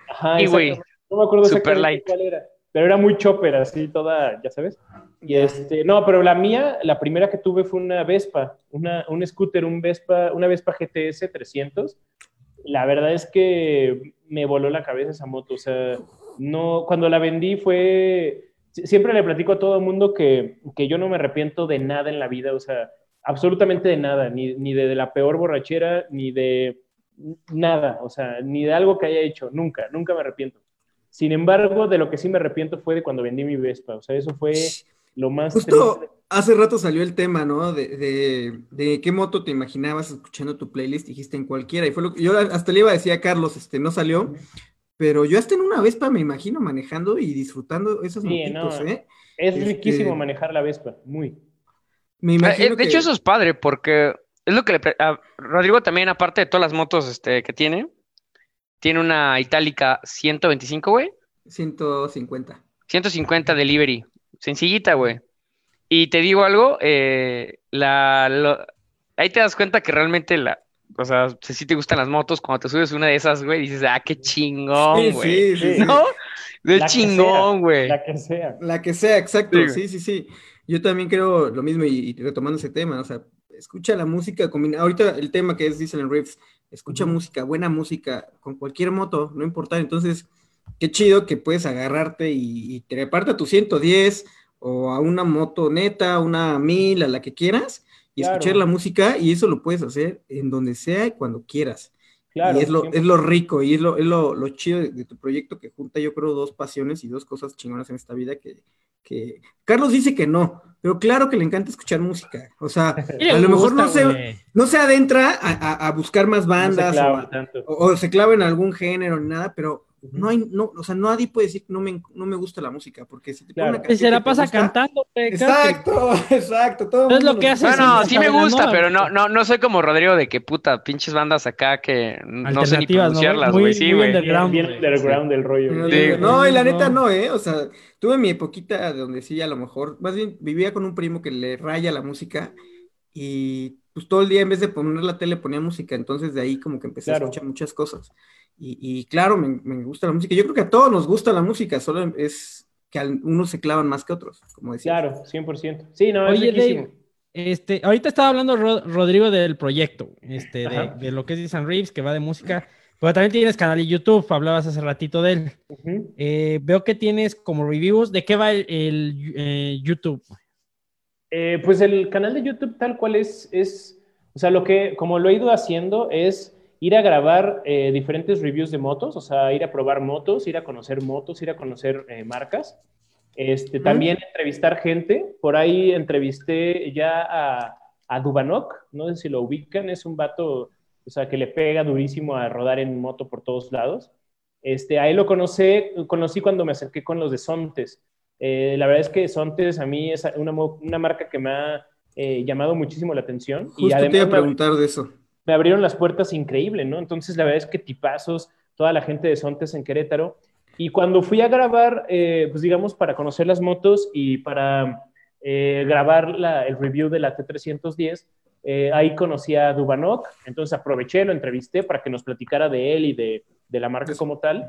Ajá, Kiwi. No me acuerdo exactamente cuál era, pero era muy chopper, así toda, ya sabes. Y este, no, pero la mía, la primera que tuve fue una Vespa, una, un scooter, un Vespa, una Vespa GTS 300. La verdad es que me voló la cabeza esa moto, o sea, no, cuando la vendí fue, siempre le platico a todo el mundo que, que yo no me arrepiento de nada en la vida, o sea, absolutamente de nada, ni, ni de, la peor borrachera, ni de nada, o sea, ni de algo que haya hecho, nunca, nunca me arrepiento. Sin embargo, de lo que sí me arrepiento fue de cuando vendí mi Vespa, o sea, eso fue lo más Justo triste. hace rato salió el tema, ¿no? De, de, de qué moto te imaginabas escuchando tu playlist, dijiste en cualquiera, y fue lo que yo hasta le iba a decir a Carlos, este, no salió, pero yo hasta en una Vespa me imagino manejando y disfrutando esos Sí, motitos, no. ¿eh? Es Este- riquísimo manejar la Vespa, muy. Me Ah, imagino eh, de que- hecho, eso es padre porque es lo que le... a Rodrigo también, aparte de todas las motos este, que tiene, tiene una Itálica 125, güey. 150. 150 delivery. Sencillita, güey. Y te digo algo, eh, la, lo- ahí te das cuenta que realmente la... O sea, si sí te gustan las motos, cuando te subes una de esas, güey, dices, ah, qué chingón, Sí, güey. sí, sí, sí. ¿No? De La chingón, sea, güey. La que sea. La que sea, exacto, Sí, sí, sí, sí. Yo también creo lo mismo y, y retomando ese tema, o sea, escucha la música, combina- ahorita el tema que es Diesel Riffs, escucha música, buena música, con cualquier moto, no importa, entonces, qué chido que puedes agarrarte y, y treparte a tu 110 o a una moto neta, una 1000, a la que quieras, y Claro. escuchar la música, y eso lo puedes hacer en donde sea y cuando quieras. Claro. y es lo, siempre. es lo rico y es lo, es lo, lo chido de, de tu proyecto que junta, yo creo, dos pasiones y dos cosas chingonas en esta vida que, que... Carlos dice que no, pero claro que le encanta escuchar música. O sea, a lo mejor gusta, no se, no se adentra a, a- a buscar más No se bandas o- o se clava en algún género ni nada, pero no hay, no, o sea, nadie puede decir que no me, no me gusta la música, porque si te Claro. una Y canción se la que te pasa gusta- cantando, Exacto, exacto. Todo Es lo que nos hace gusta. Bueno, sí, sí me gusta, ¿no? pero no, no, no soy como Rodrigo de que puta, pinches bandas acá que no sé ni ¿no, güey? pronunciarlas, güey. Sí, muy güey. Bien, underground, bien underground el rollo. Sí, Sí, no, y la no. neta no, ¿eh? O sea, tuve mi epoquita donde sí, a lo mejor, más bien vivía con un primo que le raya la música y pues todo el día en vez de poner la tele ponía música, entonces de ahí como que empecé Claro. a escuchar muchas cosas. Y, y claro, me, me gusta la música. Yo creo que a todos nos gusta la música, solo es que unos se clavan más que otros, como decía. Claro, 100%. Sí, no, es Oye. Dave, este, ahorita estaba hablando Ro- Rodrigo del proyecto, este, de, lo que es San Reeves, que va de música. Pero también tienes canal de YouTube, hablabas hace ratito de él. Eh, veo que tienes como reviews. ¿De qué va el, el, eh, YouTube? Eh, pues el canal de YouTube tal cual es, es, o sea, lo que, como lo he ido haciendo es ir a grabar eh, diferentes reviews de motos, o sea, ir a probar motos, ir a conocer motos, ir a conocer eh, marcas. Este, También entrevistar gente. Por ahí entrevisté ya a, a Dubanok, no sé si lo ubican, es un vato, o sea, que le pega durísimo a rodar en moto por todos lados. Este, a él lo conocí, conocí cuando me acerqué con los de Sontes. Eh, la verdad es que Sontes a mí es una, una marca que me ha eh, llamado muchísimo la atención. Justo te iba a preguntar de eso. me abrieron las puertas increíble, ¿no? Entonces, la verdad es que tipazos, toda la gente de Sontes en Querétaro. Y cuando fui a grabar, eh, pues digamos, para conocer las motos y para eh, grabar la- el review de la T310, eh, ahí conocí a Dubanok, entonces aproveché, lo entrevisté para que nos platicara de él y de, de la marca como tal.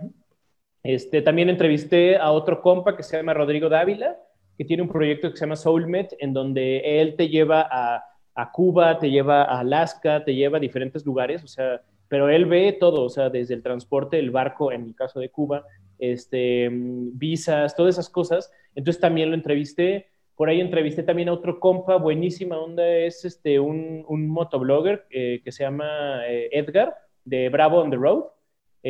Este, también entrevisté a otro compa que se llama Rodrigo Dávila, que tiene un proyecto que se llama Soulmet, en donde él te lleva a, a Cuba, te lleva a Alaska, te lleva a diferentes lugares, o sea, pero él ve todo, o sea, desde el transporte, el barco, en el caso de Cuba, este, visas, todas esas cosas. Entonces también lo entrevisté. Por ahí entrevisté también a otro compa, buenísima onda, es este, un, un motoblogger eh, que se llama eh, Edgar, de Bravo on the Road.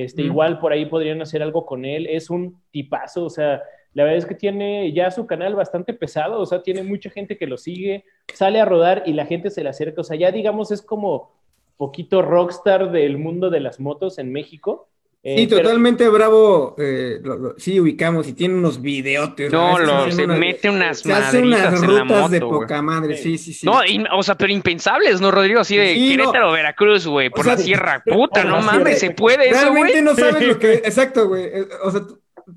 Este, Mm. Igual por ahí podrían hacer algo con él. Es un tipazo, o sea, la verdad es que tiene ya su canal bastante pesado, o sea, tiene mucha gente que lo sigue, sale a rodar y la gente se le acerca, o sea, ya digamos es como poquito rockstar del mundo de las motos en México. Eh, Sí, pero- totalmente bravo. eh, lo- lo- sí, ubicamos y tiene unos videotes. No, lo- se mete unas se hace unas madrizas en la rutas de poca madre. Sí, sí, sí. No, y- o sea, pero impensables, ¿no, Rodrigo? Así de Sí, no. Querétaro, Veracruz, güey, por sea, la sierra. Puta, no mames, sierra. ¿se puede eso, Realmente no sabes lo que. Exacto, güey. eh, O sea,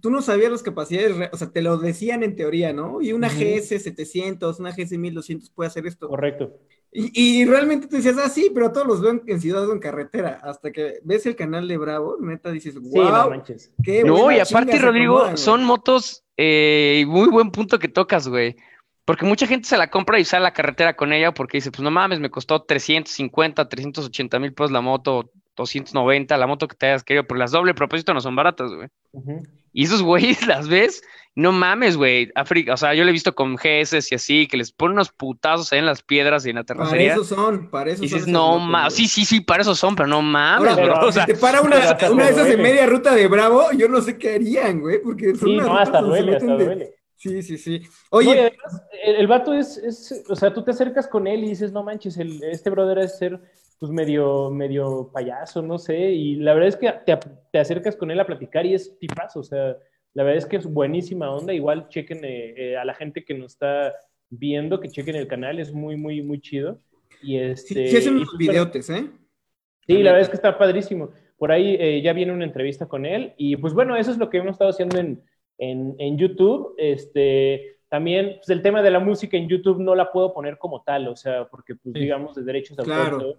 tú, no sabías las capacidades. O sea, te lo decían en teoría, ¿no? Y una. GS 700, una GS 1200 puede hacer esto. Correcto. Y, y realmente tú decías, ah, sí, pero todos los veo en, en ciudad o en carretera. Hasta que ves el canal de Bravo, neta dices, Sí, wow. no manches. qué No, buena y aparte, Rodrigo, acomodan, güey". son motos, eh, muy buen punto que tocas, güey. Porque mucha gente se la compra y sale a la carretera con ella porque dice, pues no mames, me costó 350, 380 mil pesos la moto, 290, la moto que te hayas querido, pero las doble propósito no son baratas, güey. Y esos güeyes las ves, no mames, güey. África, o sea, yo lo he visto con GS y así, que les ponen unos putazos ahí en las piedras y en la Para terracería. eso son, para eso Y son. dices, esas no mames, sí, sí, sí, para eso son, pero no mames, Ahora, bro. pero O sea, Si te para una, de esas duele. media ruta de Bravo, yo no sé qué harían, güey, porque son Sí, unas no, hasta duele, hasta de- duele. Sí, sí, sí. Oye, además, el, el vato es, es, o sea, tú te acercas con él y dices, no manches, el- este brother es ser, pues, medio, medio payaso, no sé, y la verdad es que te, te acercas con él a platicar y es tipazo, o sea, la verdad es que es buenísima onda, igual chequen eh, eh, a la gente que nos está viendo, que chequen el canal, es muy, muy, muy chido. Y sí, este, sí hacen y unos pues, videotes, ¿eh? Sí, la verdad es que está padrísimo. Por ahí eh, ya viene una entrevista con él y pues bueno, eso es lo que hemos estado haciendo en, en, en YouTube. Este, también pues, el tema de la música en YouTube no la puedo poner como tal, o sea, porque pues Sí. digamos de derechos de Claro. autor,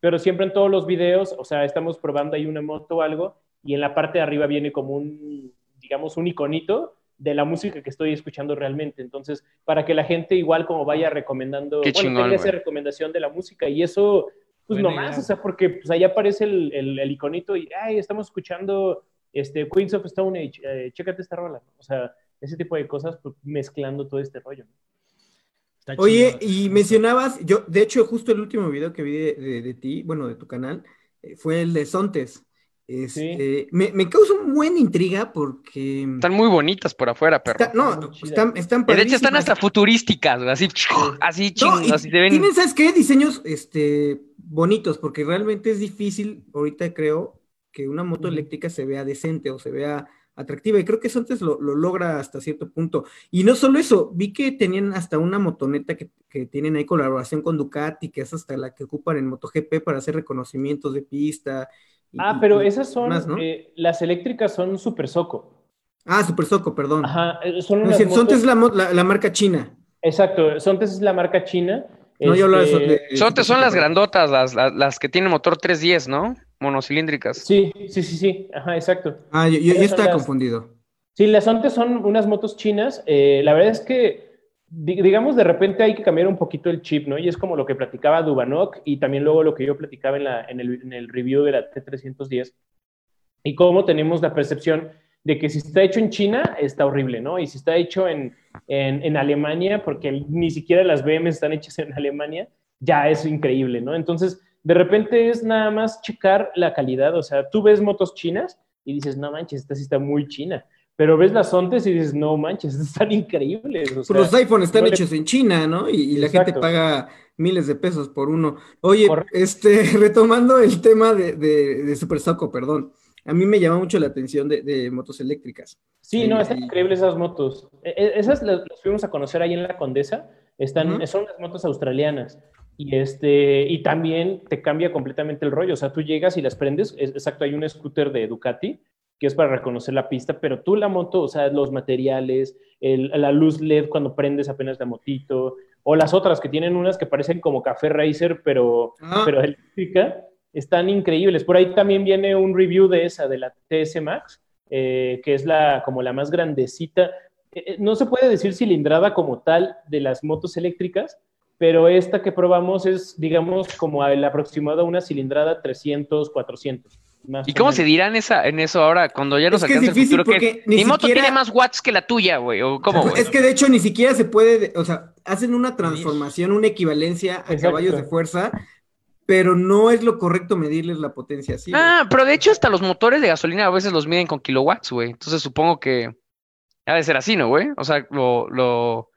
pero siempre en todos los videos, o sea, estamos probando ahí una moto o algo y en la parte de arriba viene como un, digamos, un iconito de la música que estoy escuchando realmente. Entonces, para que la gente igual como vaya recomendando, Qué bueno, chingón, tenga esa recomendación de la música y eso, pues Buena nomás, idea. o sea, porque pues ahí aparece el, el, el iconito y, ay, estamos escuchando este, Queens of Stone Age, eh, chécate esta rola, ¿no? o sea, ese tipo de cosas, pues, mezclando todo este rollo. ¿no? Está Oye, y mencionabas, yo, de hecho, justo el último video que vi de, de- de ti, bueno, de tu canal, eh, fue el de Sontes. Este, me, me causa un buen intriga porque están muy bonitas por afuera, perro. está- no, están, están de hecho, están hasta futurísticas, así, así No, chingos, y así te ven. tienen, ¿sabes qué? Diseños este, bonitos, porque realmente es difícil, ahorita creo, que una moto eléctrica se vea decente o se vea atractiva, y creo que Sontes lo, lo logra hasta cierto punto. Y no solo eso, vi que tenían hasta una motoneta que, que tienen ahí colaboración con Ducati, que es hasta la que ocupan en MotoGP para hacer reconocimientos de pista. Ah, y- pero esas son, más, ¿no? eh, las eléctricas son Super Soco. Ah, Super Soco, perdón. Ajá, eh, son No, cierto, Sontes es motos- la, la- la marca china. Exacto, Sontes es la marca china. No, yo hablaba de, Este, de- de Son, Super son las grandotas, las, las, las que tienen motor 310, ¿no? Monocilíndricas. Sí, sí, sí, sí, ajá, exacto. Ah, yo, yo- estaba las- confundido. Sí, las Sontes son unas motos chinas. eh, la verdad es que, digamos, de repente hay que cambiar un poquito el chip, ¿no? Y es como lo que platicaba Dubanok y también luego lo que yo platicaba en, la, en, el, en el review de la T310. y cómo tenemos la percepción de que si está hecho en China está horrible, ¿no? Y si está hecho en, en, en Alemania, porque ni siquiera las BM están hechas en Alemania, ya es increíble, ¿no? Entonces, de repente es nada más checar la calidad, o sea, tú ves motos chinas y dices, no manches, esta sí está muy china. Pero ves las Ontes y dices, no manches, están increíbles. O Pues sea, los iPhones están no le- hechos en China, ¿no? Y, y la gente paga miles de pesos por uno. Oye, Correcto. este, retomando el tema de, de, de Super Soco, perdón. A mí me llama mucho la atención de, de motos eléctricas. Sí, no, Sí, están sí. increíbles esas motos. E- e- Esas las, las fuimos a conocer ahí en la Condesa. Están, Ujú. Son unas motos australianas. Y, este, y también te cambia completamente el rollo. O sea, tú llegas y las prendes. es- exacto, hay un scooter de Ducati que es para reconocer la pista, pero tú la moto, o sea, los materiales, el- la luz LED cuando prendes apenas la motito, o las otras que tienen unas que parecen como café racer, pero, Ah, pero eléctrica, están increíbles. Por ahí también viene un review de esa, de la TS Max, eh, que es la, como la más grandecita. Eh, eh, no se puede decir cilindrada como tal de las motos eléctricas, pero esta que probamos es, digamos, como el aproximado a una cilindrada 300, 400. Más ¿Y cómo menos. se dirán esa, en eso ahora cuando ya nos Es que es alcanza el difícil futuro? que porque ni mi moto siquiera- tiene más watts que la tuya, güey. ¿O cómo, güey? es que de hecho ni siquiera se puede, o sea, hacen una transformación, una equivalencia a Exacto. caballos de fuerza, pero no es lo correcto medirles la potencia así. güey. Ah, pero de hecho hasta los motores de gasolina a veces los miden con kilowatts, güey. Entonces supongo que ha de ser así, ¿no, güey? O sea, lo, lo,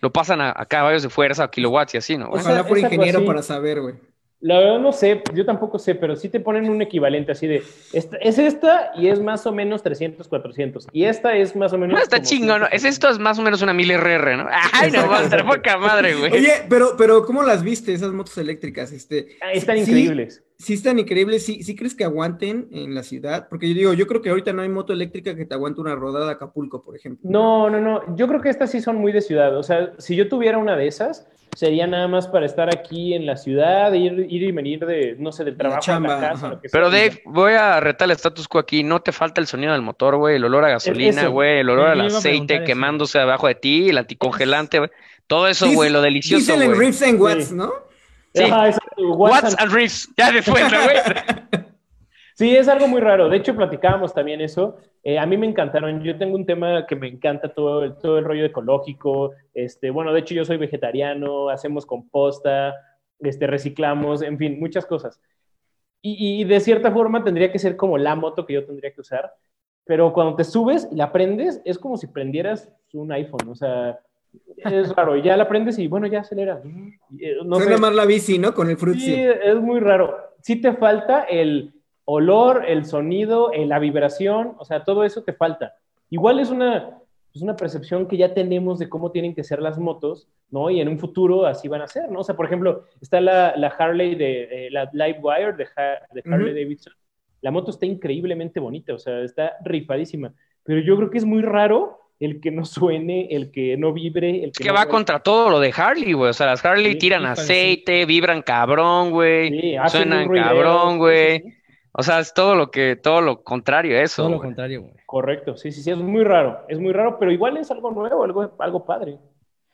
lo pasan a, a caballos de fuerza, a kilowatts y así, ¿no, güey? Ojalá fuera ingeniero para saber, güey. La verdad no sé, yo tampoco sé, pero sí te ponen un equivalente así de, esta, es esta y es más o menos 300, 400. Y esta es más o menos... No, está chingo, ¿no? 100, Es esto es más o menos una 1000 RR, ¿no? Ay, no, va a poca madre, güey. Oye, pero, pero ¿cómo las viste esas motos eléctricas? Este, Están sí- increíbles. Sí, están increíbles. ¿Sí, sí crees que aguanten en la ciudad? Porque yo digo, yo creo que ahorita no hay moto eléctrica que te aguante una rodada a Acapulco, por ejemplo. No, no, no. Yo creo que estas sí son muy de ciudad. O sea, si yo tuviera una de esas, sería nada más para estar aquí en la ciudad, ir, ir y venir de, no sé, del La trabajo a la casa, ajá. lo que sea. Pero Dave, voy a retar el status quo aquí. No te falta el sonido del motor, güey. El olor a gasolina, güey. El olor al aceite preguntar eso. quemándose abajo de ti, el anticongelante, güey. Todo eso, güey, lo delicioso, Dicen en güey. riffs and watts, Sí. ¿no? Sí. Ajá, exacto. Watts and Reefs. Ya después, ¿no, güey? Sí, es algo muy raro. De hecho, platicábamos también eso. Eh, a mí me encantaron. Yo tengo un tema que me encanta todo el, todo el rollo ecológico. Este, bueno, de hecho, yo soy vegetariano, hacemos composta, este, reciclamos, en fin, muchas cosas. Y, y de cierta forma tendría que ser como la moto que yo tendría que usar. Pero cuando te subes y la prendes, es como si prendieras un iPhone. O sea, es raro. Y ya la prendes y bueno, ya acelera. Eh, No Suena más la bici, ¿no? Con el Sí, frutzi. es muy raro. Sí te falta el olor, el sonido, eh, la vibración, o sea, todo eso te falta. Igual es una, es una percepción que ya tenemos de cómo tienen que ser las motos, ¿no? Y en un futuro así van a ser, ¿no? O sea, por ejemplo, está la, la Harley de, eh, la Livewire de, Ha- de Harley. Davidson. La moto está increíblemente bonita, o sea, está rifadísima. Pero yo creo que es muy raro el que no suene, el que no vibre, el que, Que no va contra todo lo de Harley, güey. O sea, las Harley Sí, tiran sí, aceite, vibran cabrón, güey. Sí, suenan cabrón, güey. O sea, es todo lo que, todo lo contrario a eso. Todo lo contrario, güey. Correcto, sí, sí, sí, es muy raro, es muy raro, pero igual es algo nuevo, algo, algo padre.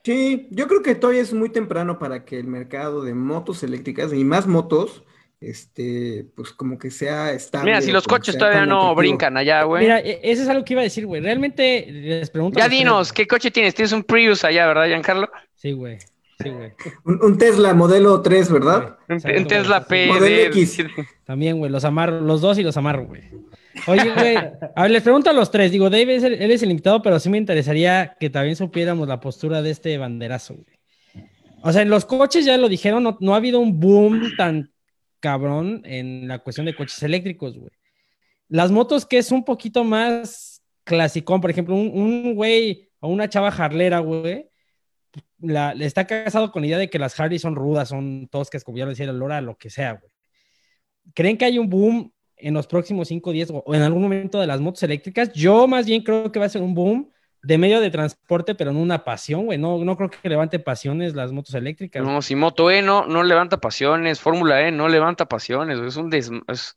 Sí, yo creo que todavía es muy temprano para que el mercado de motos eléctricas y más motos, este, pues como que sea estable. Mira, si los coches sea todavía no atractivo. brincan allá, güey. Mira, e- eso es algo que iba a decir, güey. Realmente les pregunto. Ya dinos, ¿qué coche tienes? Tienes un Prius allá, ¿verdad, Giancarlo? Sí, güey. Sí, güey. Un, un Tesla modelo 3, ¿verdad? Un, Exacto, un Tesla. P. Modelo de- X. También, güey, los amarro, los dos y los amarro, güey. Oye, güey, a ver, les pregunto a los tres. Digo, Dave, es el- él es el invitado, pero sí me interesaría que también supiéramos la postura de este banderazo, güey. O sea, en los coches ya lo dijeron, no, no ha habido un boom tan cabrón en la cuestión de coches eléctricos, güey. Las motos que es un poquito más clasicón, por ejemplo, un, güey o una chava jarlera, güey, la, está casado con la idea de que las Harley son rudas, son toscas, como ya lo decía, el olor a lo que sea, güey. ¿Creen que hay un boom en los próximos 5 10 o en algún momento de las motos eléctricas? Yo más bien creo que va a ser un boom de medio de transporte, pero no una pasión, güey. No, no creo que levante pasiones las motos eléctricas. No, si Moto E no, no levanta pasiones, Fórmula E no levanta pasiones, güey, es un des... es-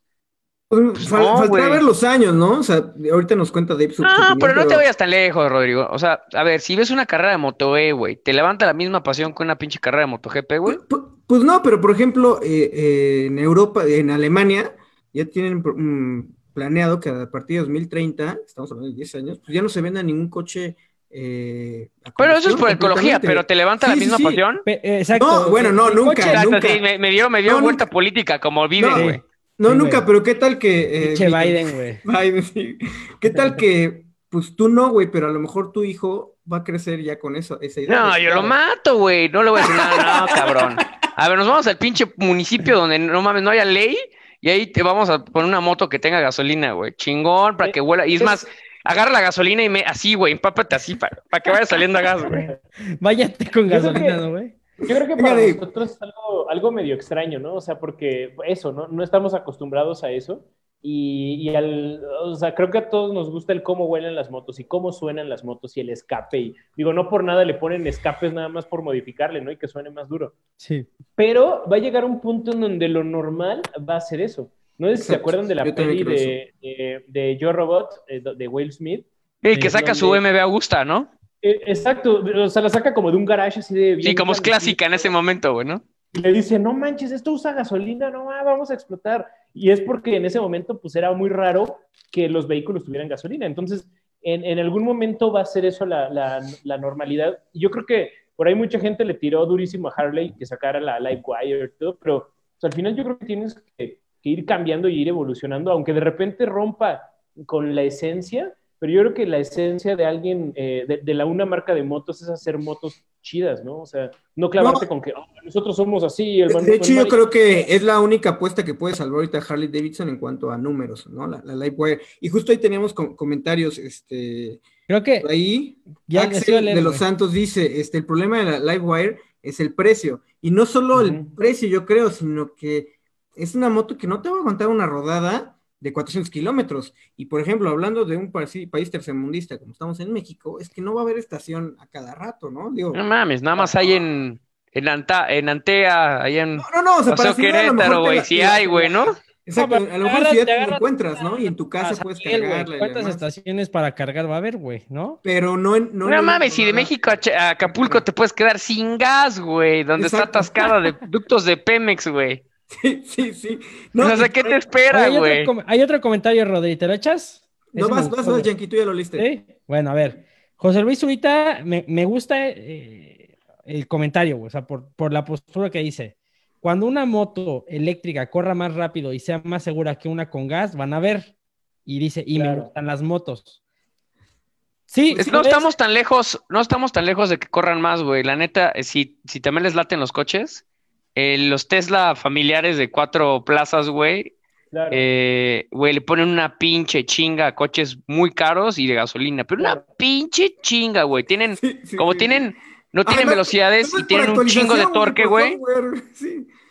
Pues, fal- no, ver los años, ¿no? O sea, ahorita nos cuenta Dave su, No, opinión, pero no te vayas tan lejos, Rodrigo. O sea, a ver, si ves una carrera de Moto E, güey, ¿te levanta la misma pasión que una pinche carrera de MotoGP, güey? Pu- pu- Pues, no, pero por ejemplo, eh, eh, en Europa, en Alemania, ya tienen mm, planeado que a partir de 2030, estamos hablando de 10 años, pues ya no se venda ningún coche. Eh, Pero eso es por ecología, pero ¿te levanta la Sí, misma sí. pasión? Pe- eh, Exacto. No, bueno, no, nunca, Exacto, nunca. sí, me, me dio, me dio No, vuelta nunca. política, como Biden, No. güey. No, Sí, nunca, pero ¿qué tal que... eh, Pinche Biden- güey. Biden, sí. ¿Qué tal que, pues tú no, güey, pero a lo mejor tu hijo va a crecer ya con eso, esa idea? No, de- yo lo mato, güey. No le voy a decir nada, no, cabrón. A ver, nos vamos al pinche municipio donde no mames, no haya ley y ahí te vamos a poner una moto que tenga gasolina, güey. Chingón, para que huela. Y es más, agarra la gasolina y me así, güey, empápate así para, para que vaya saliendo a gas, güey. Váyate con gasolina, ¿no, güey? Yo creo que para nosotros es algo, algo medio extraño, ¿no? O sea, porque eso, ¿no? No estamos acostumbrados a eso. Y, y al, o sea, creo que a todos nos gusta el cómo huelen las motos y cómo suenan las motos y el escape. Y digo, no por nada le ponen escapes nada más por modificarle, ¿no? Y que suene más duro. Sí. Pero va a llegar un punto en donde lo normal va a ser eso. No sé si se acuerdan de la Yo peli de, de, de Yo Robot, eh, de Will Smith. Y que Eh, saca su MB Augusta, ¿no? Eh, exacto, o sea, la saca como de un garage así de... Sí, bien como es clásica en ese momento, güey, ¿no? Y le dice, no manches, esto usa gasolina, no, ah, vamos a explotar. Y es porque en ese momento, pues era muy raro que los vehículos tuvieran gasolina. Entonces, en, algún momento va a ser eso la, la, normalidad. Yo creo que por ahí mucha gente le tiró durísimo a Harley que sacara la Livewire todo, pero pues, al final yo creo que tienes que ir cambiando y ir evolucionando, aunque de repente rompa con la esencia, pero yo creo que la esencia de alguien, eh, de, de la una marca de motos es hacer motos chidas, ¿no? O sea, no clavarte No. con que "Oh, nosotros somos así. El De, hecho, yo creo que es la única apuesta que puede salvar ahorita Harley Davidson en cuanto a números, ¿no? La, la Livewire. Y justo ahí teníamos com- comentarios, este, Creo que ahí, ya Axel leer, de los. Santos dice, este, el problema de la Livewire es el precio. Y no solo el precio, yo creo, sino que es una moto que no te va a aguantar una rodada de 400 kilómetros. Y, por ejemplo, hablando de un país, tercermundista como estamos en México, es que no va a haber estación a cada rato, ¿no? Digo, No mames, nada más hay en, en, Anta- en Antea, ahí en no, no, no, o sea, para Querétaro, te güey. te la- hay, güey, ¿no? Exacto, No, a lo mejor ciudad te te lo agarras- encuentras, ¿no? Y en tu casa puedes güey, cargarla ¿Cuántas estaciones para cargar va a haber, güey? ¿No? Pero no en... No No, en- mames, si de México a, Acapulco te puedes quedar sin gas, güey, donde está Exacto. atascada de ductos de Pemex, güey. Sí, sí, sí. o sea, ¿qué te espera, hay, güey? hay otro comentario, Rodri, ¿te lo echas? No, Ese vas, vas, güey. Yankee, tú ya lo liste. ¿Sí? Bueno, a ver. José Luis Zurita, me, me gusta eh, el comentario, güey, o sea, por, por la postura que dice. Cuando una moto eléctrica corra más rápido y sea más segura que una con gas, van a ver. Y dice, y me gustan las motos. Sí, Es- si no ves- estamos tan lejos, no estamos tan lejos de que corran más, güey. La neta, eh, si, si también les laten los coches, eh, los Tesla familiares de cuatro plazas, güey, Claro. eh, güey, le ponen una pinche chinga a coches muy caros y de gasolina, pero una pinche chinga, güey. Tienen, Sí, sí, como sí, tienen, no Ah, tienen velocidades no y tienen un chingo de torque, güey.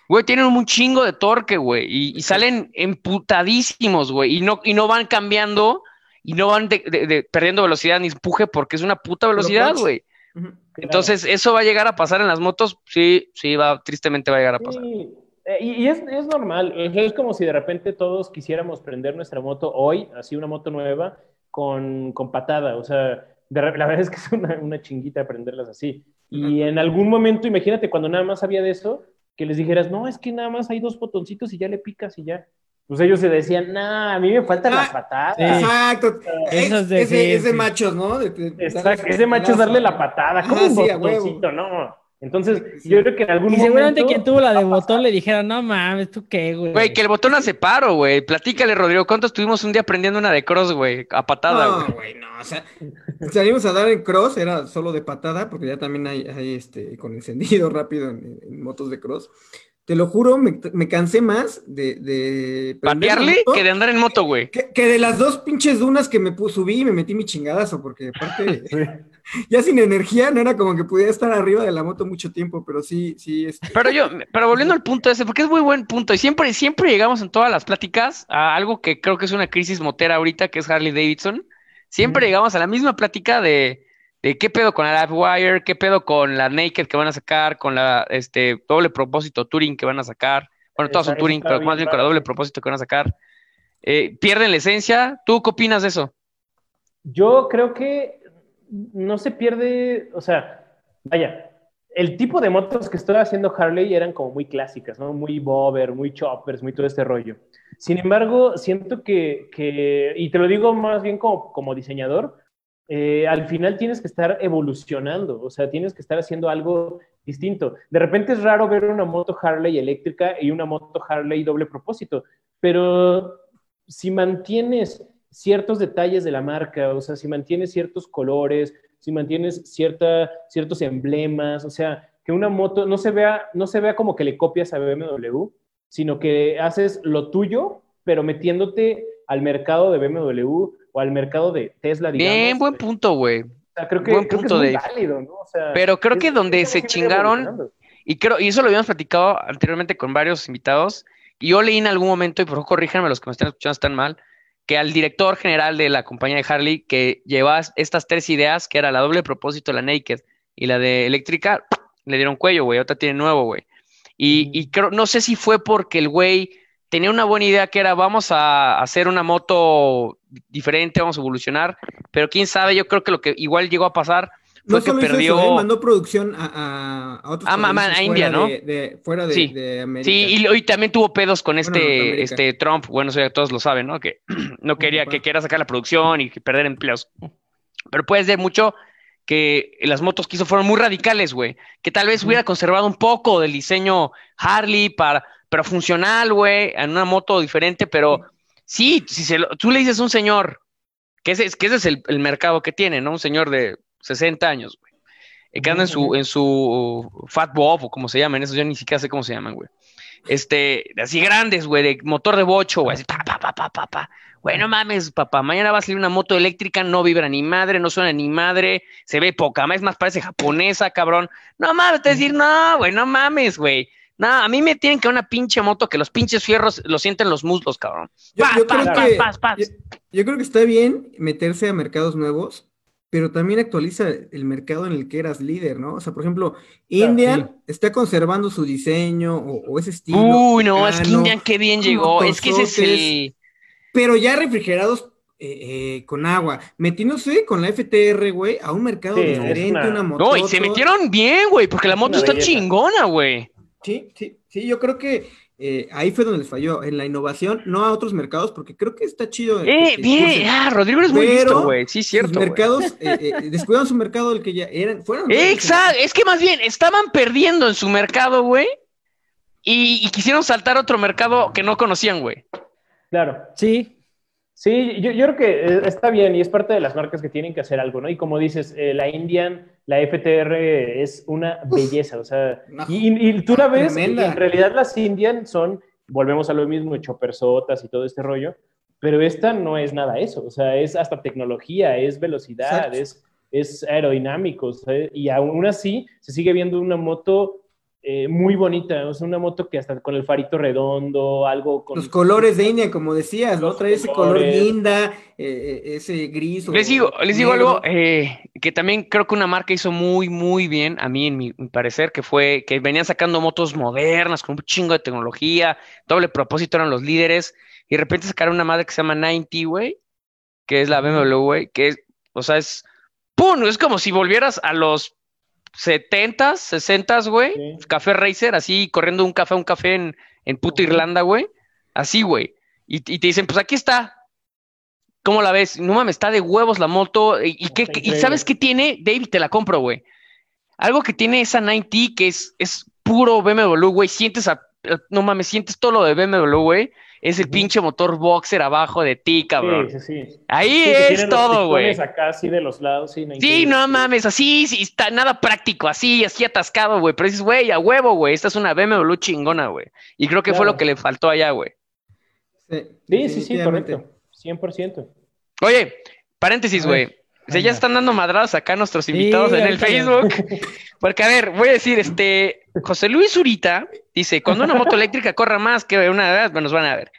Güey, tienen un chingo de torque, güey, y, y salen emputadísimos, güey, y no, y no van cambiando y no van de- de- de- perdiendo velocidad ni empuje porque es una puta velocidad, güey. Entonces, ¿eso va a llegar a pasar en las motos? Sí, sí, va, tristemente va a llegar a pasar. Sí, eh, y, y es, es normal, es como si de repente todos quisiéramos prender nuestra moto hoy, así una moto nueva, con, con patada, o sea, de la verdad es que es una, una chinguita prenderlas así. Y en algún momento, imagínate cuando nada más había de eso, que les dijeras, no, es que nada más hay dos botoncitos y ya le picas y ya. Pues ellos se decían, nah, a mí me faltan Ah, las patadas. sí. Exacto. Es, Esos de- es de, sí, machos, ¿no? De- de- Exacto, ese macho es darle la patada, como Ajá, un sí, botoncito, no. Entonces, Sí. yo creo que en algún Y seguramente momento... quien tuvo la de botón le dijera, no mames, ¿tú qué, güey? Güey, que el botón hace paro, güey. Platícale, Rodrigo, ¿cuánto estuvimos un día aprendiendo una de cross, güey? A patada, güey. No, güey, no, o sea, salimos a dar en cross, era solo de patada, porque ya también hay, hay este, con encendido rápido en, en motos de cross. Te lo juro, me, me cansé más de, de Patearle que de andar en moto, güey. que, que de las dos pinches dunas que me subí y me metí mi chingadazo, porque aparte, ya sin energía, no era como que pudiera estar arriba de la moto mucho tiempo, pero sí, sí, este, Pero yo, pero volviendo al punto ese, porque es muy buen punto, y siempre, siempre llegamos en todas las pláticas a algo que creo que es una crisis motera ahorita, que es Harley Davidson. Siempre llegamos a la misma plática de, de qué pedo con la Livewire, qué pedo con la Naked que van a sacar, con la este doble propósito Touring que van a sacar. Bueno, todas son Touring, esa pero más bien con la doble sí. propósito que van a sacar. Eh, pierden la esencia. ¿Tú qué opinas de eso? Yo creo que no se pierde, o sea, vaya, el tipo de motos que estaba haciendo Harley eran como muy clásicas, ¿no? Muy bobber, muy choppers, muy todo este rollo. Sin embargo, siento que, que y te lo digo más bien como, como diseñador, eh, al final tienes que estar evolucionando, o sea, tienes que estar haciendo algo distinto. De repente es raro ver una moto Harley eléctrica y una moto Harley doble propósito, pero si mantienes ciertos detalles de la marca, o sea, si mantienes ciertos colores, si mantienes cierta, ciertos emblemas, o sea, que una moto no se vea, no se vea como que le copias a BMW, sino que haces lo tuyo, pero metiéndote al mercado de BMW o al mercado de Tesla, digamos. Bien, buen punto, güey. O sea, creo que, buen creo que punto, es muy Dave. válido, ¿no? O sea, Pero creo es- que donde es se chingaron, y creo, y eso lo habíamos platicado anteriormente con varios invitados, y yo leí en algún momento, y por favor corríjanme los que me están escuchando están mal, que al director general de la compañía de Harley, que llevaba estas tres ideas, que era la doble propósito, la Naked y la de eléctrica, le dieron cuello, güey, ahorita tiene nuevo, güey. Y, y creo, no sé si fue porque el güey tenía una buena idea que era vamos a hacer una moto diferente, vamos a evolucionar, pero quién sabe, yo creo que lo que igual llegó a pasar fue No que solo hizo perdió... eso, ¿eh? mandó producción a, a, a otros Ah, ma- ma- países a fuera India, ¿no? de, de- fuera de, Sí. de América. Sí, y, y también tuvo pedos con este, Norteamérica. este Trump, bueno, eso ya todos lo saben, ¿no? Que no quería, que quiera sacar la producción y perder empleos. Pero puede ser mucho que las motos que hizo fueron muy radicales, güey. Que tal vez hubiera conservado un poco del diseño Harley para, pero funcional, güey, en una moto diferente, pero sí, si se lo- tú le dices a un señor, que ese, es- que ese es el, el mercado que tiene, ¿no? Un señor de 60 años, güey. eh, Que anda en su, en su Fat Bob o como se llaman, esos yo ni siquiera sé cómo se llaman, güey. Este, así grandes, güey, de motor de bocho, güey, así, pa, pa, pa, pa, pa, pa. Güey, no mames, papá, mañana va a salir una moto eléctrica, no vibra ni madre, no suena ni madre, se ve poca, más, más parece japonesa, cabrón. No mames, te decir, no, güey, no mames, güey. No, a mí me tienen que una pinche moto que los pinches fierros lo sienten los muslos, cabrón. Yo, Paz, yo paz, creo paz, que, paz, paz. Yo, yo creo que está bien meterse a mercados nuevos, pero también actualiza el mercado en el que eras líder, ¿no? O sea, por ejemplo, Indian está conservando su diseño o, o ese estilo. Uy, no, es que Indian qué bien llegó. Es que ese es el. pero ya refrigerados eh, eh, con agua, metiéndose con la FTR, güey, a un mercado Sí, diferente, una- una moto. No, y se metieron bien, güey, porque la moto está belleza. chingona, güey. Sí, sí, sí, yo creo que eh, ahí fue donde les falló, en la innovación, no a otros mercados, porque creo que está chido. Eh, bien, ah, Rodrigo es muy listo, güey. Sí, cierto. güey. mercados, eh, eh, descuidaron su mercado del que ya eran, fueron. Exacto, es que más bien estaban perdiendo en su mercado, güey, y, y quisieron saltar a otro mercado que no conocían, güey. Claro. Sí, Sí, yo, yo creo que eh, está bien y es parte de las marcas que tienen que hacer algo, ¿no? Y como dices, eh, la Indian, la FTR es una belleza, o sea, y, y tú la ves, y en realidad las Indian son, volvemos a lo mismo, chopersotas y todo este rollo, pero esta no es nada eso, o sea, es hasta tecnología, es velocidad, Exacto. es, es aerodinámico, o sea, y aún así se sigue viendo una moto eh, muy bonita, o sea, una moto que hasta con el farito redondo, algo con... Los colores de India, como decías, ¿no? Trae ese color linda, eh, eh, ese gris. o Les digo, les digo algo eh, que también creo que una marca hizo muy, muy bien, a mí en mi, mi parecer, que fue que venían sacando motos modernas con un chingo de tecnología, doble propósito eran los líderes, y de repente sacaron una madre que se llama 90, güey, que es la BMW, güey, que es, o sea, es, ¡pum! Es como si volvieras a los 70s, 60s, güey, Sí. café racer, así corriendo un café a un café en, en puta. Irlanda, güey, así, güey, y, y te dicen, pues aquí está, ¿Cómo la ves? No mames, está de huevos la moto. ¿Y, y qué- y sabes qué tiene? David, te la compro, güey. Algo que tiene esa 90 que es, es puro BMW, güey. Sientes a, no mames, sientes todo lo de BMW, güey. Es el pinche motor boxer abajo de ti, cabrón. Sí, sí, sí. Ahí Sí, es todo, güey. acá así de los lados, sí, no, Sí, no mames, así, sí, está nada práctico, así, así atascado, güey. Pero dices, güey, a huevo, güey. Esta es una BMW chingona, güey. Y creo que fue lo que le faltó allá, güey. Sí, Sí, sí, correcto. 100%. Oye, paréntesis, güey. O sea, ya están dando madradas acá nuestros Sí, invitados en el. Facebook. Porque, a ver, voy a decir, este, José Luis Zurita dice, cuando una moto eléctrica corra más que una edad, nos van a ver.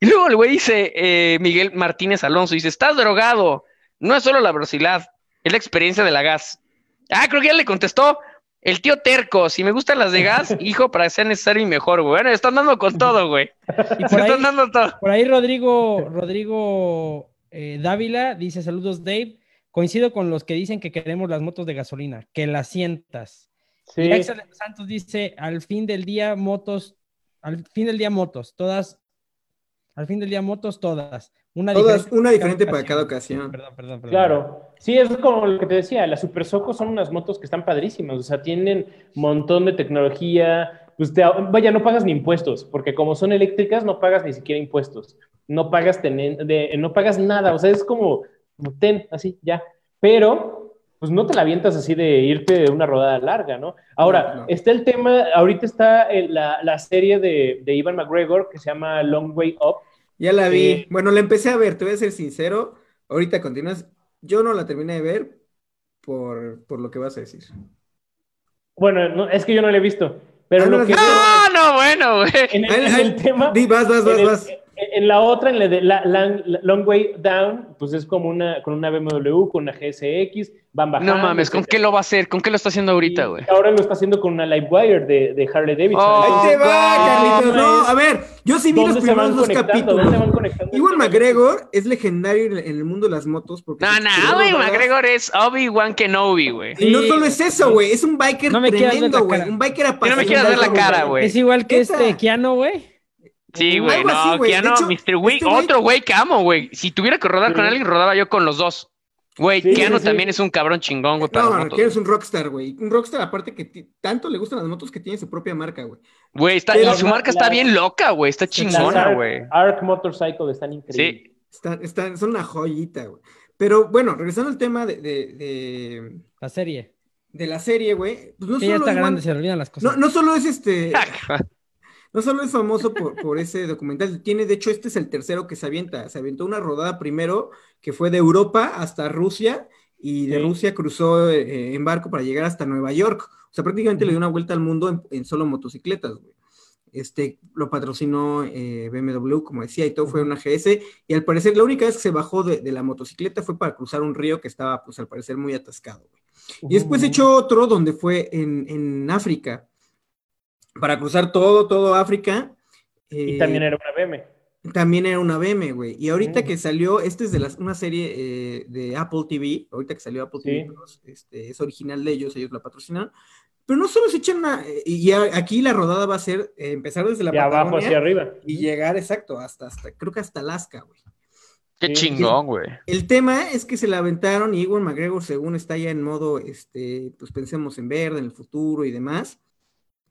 Y luego el güey dice, eh, Miguel Martínez Alonso, dice, estás drogado. No es solo la velocidad, es la experiencia de la gas. Ah, creo que ya le contestó. El tío terco, si me gustan las de gas, hijo, para que sea necesario y mejor, güey. Bueno, están dando con todo, güey. Y por ahí, están dando todo. por ahí Rodrigo, Rodrigo eh, Dávila dice: Saludos, Dave. Coincido con los que dicen que queremos las motos de gasolina, que las sientas. Sí. Y Axel Santos dice, al fin del día, motos, al fin del día, motos, todas, al fin del día, motos, todas. Una Todas, diferente una para diferente para cada ocasión. Perdón, perdón, perdón. Claro, sí, es como lo que te decía, las Super Soco son unas motos que están padrísimas, o sea, tienen montón de tecnología, pues te- vaya, no pagas ni impuestos, porque como son eléctricas no pagas ni siquiera impuestos, no pagas, tenen- de- no pagas nada, o sea, es como, ten, así, ya, pero pues no te la avientas así de irte de una rodada larga, ¿no? Ahora, No, no. está el tema, ahorita está el- la, la serie de, de Ivan McGregor que se llama Long Way Up, Ya la vi. Sí. Bueno, la empecé a ver, te voy a ser sincero. Ahorita continúas. Yo no la terminé de ver por, por lo que vas a decir. bueno, no, es que yo no la he visto, pero Ah, no lo que... Ah, no, bueno, güey. En el, en tema. Di, vas, vas, vas, en, el- vas. En la otra, en la de la, la- la- Long Way Down, pues es como una con una BMW, con una GSX, van bajando. No mames, ¿con qué lo va a hacer? ¿Con qué lo está haciendo ahorita, güey? Ahora lo está haciendo con una Livewire de, de Harley Davidson. Oh, Ahí te va, Carlitos. No, a ver, yo sí vi los ¿Dónde se van primeros dos capítulos. Iwan McGregor es legendario en en el mundo de las motos porque... No, no, rodadas. McGregor es Obi-Wan Kenobi, güey. Y no solo es eso, güey, es un biker No me tremendo, güey. Un biker no me apasionado. quieras ver la cara, güey. Es igual que este Keanu, güey. Sí, güey, así, no, güey. Keanu, hecho, Mr. Güey, este güey- otro güey que amo, güey. Si tuviera que rodar Sí. con alguien, rodaba yo con los dos. Güey, Sí, Keanu sí, también es un cabrón chingón, güey, No, no, motos. que eres un rockstar, güey. Un rockstar aparte que tanto le gustan las motos que tiene su propia marca, güey. Güey, está, Pero y su la- marca está la- bien loca, güey. Está chingona, güey. Arc Motorcycle están increíbles. Sí. Están, están, son una joyita, güey. Pero bueno, regresando al tema de, de, de, La serie. de la serie, güey. Pues no Que ya solo está es grande, se olvidan las cosas. no, no solo es este, no solo es famoso por, por ese documental, tiene, de hecho, este es el tercero que se avienta. Se aventó una rodada primero que fue de Europa hasta Rusia y de Sí. Rusia cruzó eh, en barco para llegar hasta Nueva York. O sea, prácticamente le dio una vuelta al mundo en, en solo motocicletas, güey. Este, lo patrocinó eh, BMW, como decía, y todo fue una GS. Y al parecer, la única vez que se bajó de, de la motocicleta fue para cruzar un río que estaba, pues al parecer, muy atascado, güey. Y después echó otro donde fue en, en África, para cruzar todo, todo África. Y eh, también era una BM. también era una BM, güey. Y ahorita Mm. que salió, este es de las, una serie eh, de Apple TV, ahorita que salió Apple Sí. TV Plus, este, es original de ellos, ellos la patrocinaron. Pero no solo se echan una, eh, y ya aquí la rodada va a ser eh, empezar desde la De abajo Patagonia hacia arriba. y llegar exacto hasta, hasta, creo que hasta Alaska, güey. Qué Sí. chingón, güey. El tema es que se la aventaron y Ewan McGregor, según está ya en modo, este, pues pensemos en verde, en el futuro y demás,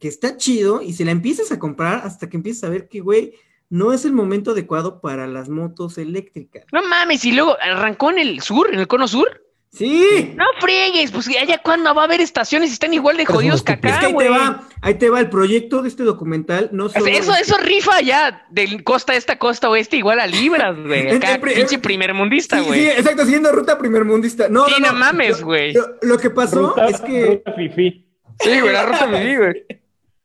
que está chido y se la empiezas a comprar hasta que empiezas a ver que, güey, no es el momento adecuado para las motos eléctricas. No mames, y luego arrancó en el sur, en el cono sur. Sí, No friegues, pues allá cuando va a haber estaciones y están igual de jodidos que estúpidos. es que acá, ahí güey. te va, ahí te va el proyecto de este documental, no solo Eso, es- eso rifa ya de costa esta, costa oeste, igual a libras, güey. Acá, pinche primer mundista, Sí, güey. sí, exacto, siguiendo ruta primermundista. No, Sí, no, no mames, güey. Lo, lo que pasó Ruta, es que ruta fifí. Sí, güey, la ruta me güey.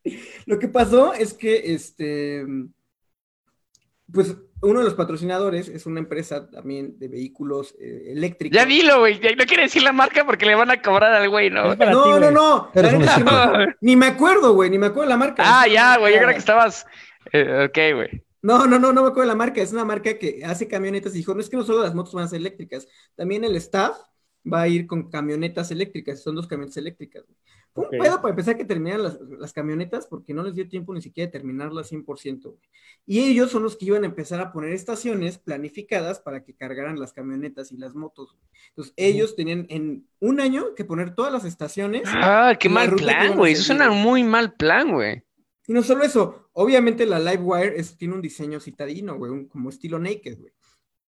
Lo que pasó es que, este, pues, uno de los patrocinadores es una empresa también de vehículos eh, eléctricos. Ya dilo, güey. No quiere decir la marca porque le van a cobrar al güey, ¿no? Ti, No, no, no. Ni me acuerdo, güey, ni me acuerdo la marca. Ah, ya, güey. Yo creo que estabas. eh, ok, güey. No, no, no, no me acuerdo la marca. Es una marca que hace camionetas y dijo, no es que no solo las motos van a ser eléctricas, también el staff va a ir con camionetas eléctricas. Son dos camionetas eléctricas. güey. Fue Ok. un pedo para empezar que terminaran las, las camionetas porque no les dio tiempo ni siquiera de terminarlas 100%. güey. Y ellos son los que iban a empezar a poner estaciones planificadas para que cargaran las camionetas y las motos. güey. Entonces, ellos tenían en un año que poner todas las estaciones. Ah, qué mal plan, güey. Eso suena muy mal plan, güey. Y no solo eso, obviamente la Livewire es, tiene un diseño citadino, güey, un- como estilo naked, güey.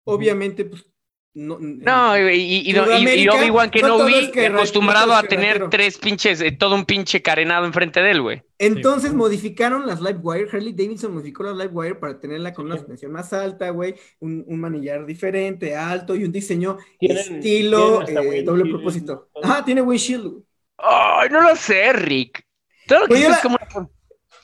Obviamente, pues, no. No, y, y, y, Obi-Wan no Kenobi es guerra, acostumbrado no a tener tres pinches, eh, todo un pinche carenado enfrente de él, güey. Entonces modificaron las Livewire, Harley Davidson modificó la Livewire para tenerla con una Sí. suspensión más alta, güey, un, un manillar diferente, alto y un diseño Tienen- estilo eh, doble propósito. Ajá, tiene windshield. Ay, no lo sé, Rick. Todo lo que yo es la- como...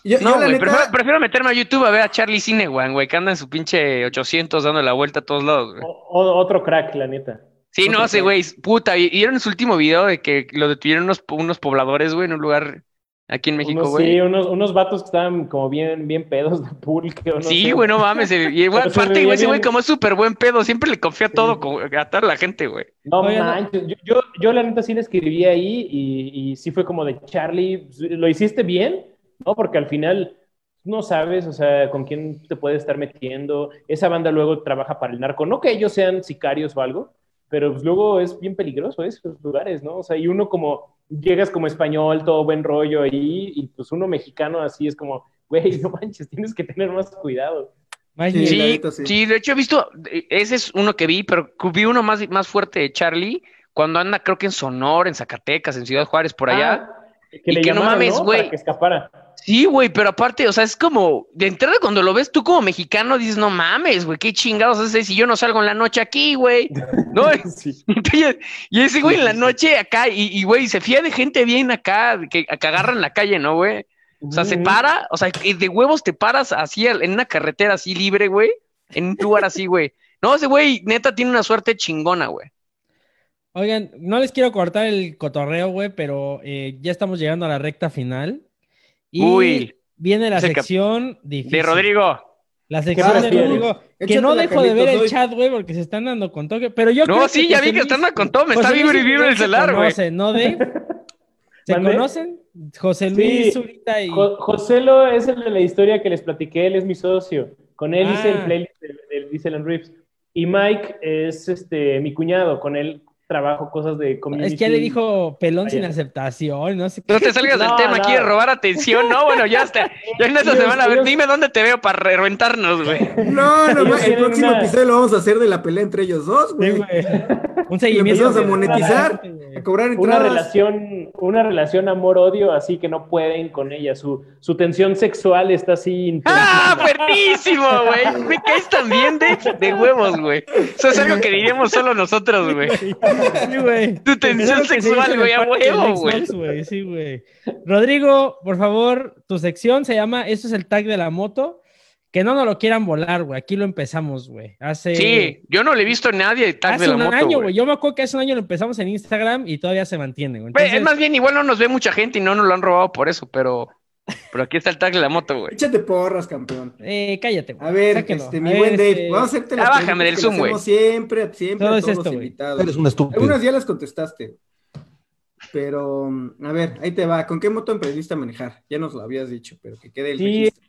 Yo, No, la güey, neta- prefiero, prefiero meterme a YouTube a ver a Charlie Cinewan, güey, que anda en su pinche 800 dando la vuelta a todos lados, güey. O- o- otro crack, la neta. Sí, no, Otro crack. güey, puta, y- vieron su último video de que lo detuvieron unos, unos pobladores, güey, en un lugar Aquí en México, Unos, güey. sí, unos, unos vatos que estaban como bien, bien pedos de pulque. o no Sí, sé. güey, no mames. Y güey, aparte, güey, ese güey como es súper buen pedo, siempre le confía todo como a toda la gente, güey. No Oye, no. yo, yo, yo la neta sí le escribí ahí y, y sí fue como de Charlie, ¿lo hiciste bien? ¿No? Porque al final no sabes, o sea, con quién te puedes estar metiendo. Esa banda luego trabaja para el narco, no que ellos sean sicarios o algo, pero pues luego es bien peligroso esos lugares, ¿no? O sea, y uno como, llegas como español, todo buen rollo ahí, y pues uno mexicano así es como, güey, no manches, tienes que tener más cuidado. Más Sí, Sí, de hecho he visto, eh, ese es uno que vi, pero vi uno más, más fuerte de Charlie, cuando anda creo que en Sonora, en Zacatecas, en Ciudad Juárez, por allá. Ah, que Y le que no mames, güey. que escapara. Sí, güey, pero aparte, o sea, es como, de entrada cuando lo ves tú como mexicano, dices, no mames, güey, qué chingados haces si yo no salgo en la noche aquí, güey. No, Sí. Entonces, y ese güey en la noche acá, y, y, güey, se fía de gente bien acá, que, que agarran la calle, ¿no, güey? O sea, se para, o sea, y de huevos te paras así en una carretera así libre, güey, en un lugar así, güey. No, ese güey neta tiene una suerte chingona, güey. Oigan, no les quiero cortar el cotorreo, güey, pero eh, ya estamos llegando a la recta final. Y Uy. viene la sección difícil. De Rodrigo. La sección de? Rodrigo. Que no dejo de ver el chat, güey, porque se están dando con toque. Pero yo No, creo sí, que ya José vi que están con todo, me está José Luis vibre y y vibre Miguel el celular, güey. ¿no, Dave? ¿Se conocen? José Sí. Luis Zurita y... Jo- Joselo es el de la historia que les platiqué, él es mi socio. Con él hice el Ah. playlist del, del Disneyland Riffs. Y Mike es este, mi cuñado, con él trabajo cosas de community. Es que ya le dijo pelón sin aceptación, no sé qué. No te salgas del No, tema, no. quieres robar atención, no, bueno, ya está. Ya en esta semana, a ver, ellos- dime dónde te veo para reventarnos, güey. No, no, Ellos el próximo una- episodio lo vamos a hacer de la pelea entre ellos dos, Sí, güey. Un Y lo seguimiento. empezamos a monetizar, Una relación, una relación amor-odio, así que no pueden con ella. Su, su tensión sexual está así ¡Ah, fuertísimo, güey! Me caes también de, de huevos, güey. Eso es algo que diríamos solo nosotros, güey. Sí, güey. Tu tensión sexual, güey, a huevo, güey. Sí, güey. Rodrigo, por favor, tu sección se llama Esto es el tag de la moto. Que no nos lo quieran volar, güey. Aquí lo empezamos, güey. Hace, Sí, yo no le he visto a nadie el tag hace de la un moto, año, güey. Yo me acuerdo que hace un año lo empezamos en Instagram y todavía se mantiene, güey. Entonces, es más bien, igual no nos ve mucha gente y no nos lo han robado por eso, pero, pero aquí está el tag de la moto, güey. Échate porras, campeón. eh, cállate, güey. A ver, Sáquenlo. este, A mi ver, buen Dave, este, vamos a hacerte las bájame preguntas del Zoom, güey. Siempre, siempre Todo a es todos esto, los invitados. Eres un estúpido. Algunas ya las contestaste. Pero, a ver, ahí te va. ¿Con qué moto emprendiste a manejar? Ya nos lo habías dicho, pero que quede el Sí. registro.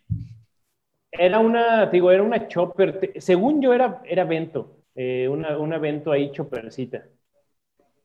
Era una, te digo, era una chopper. te- según yo era, era Vento, eh, una, una Vento ahí choppercita.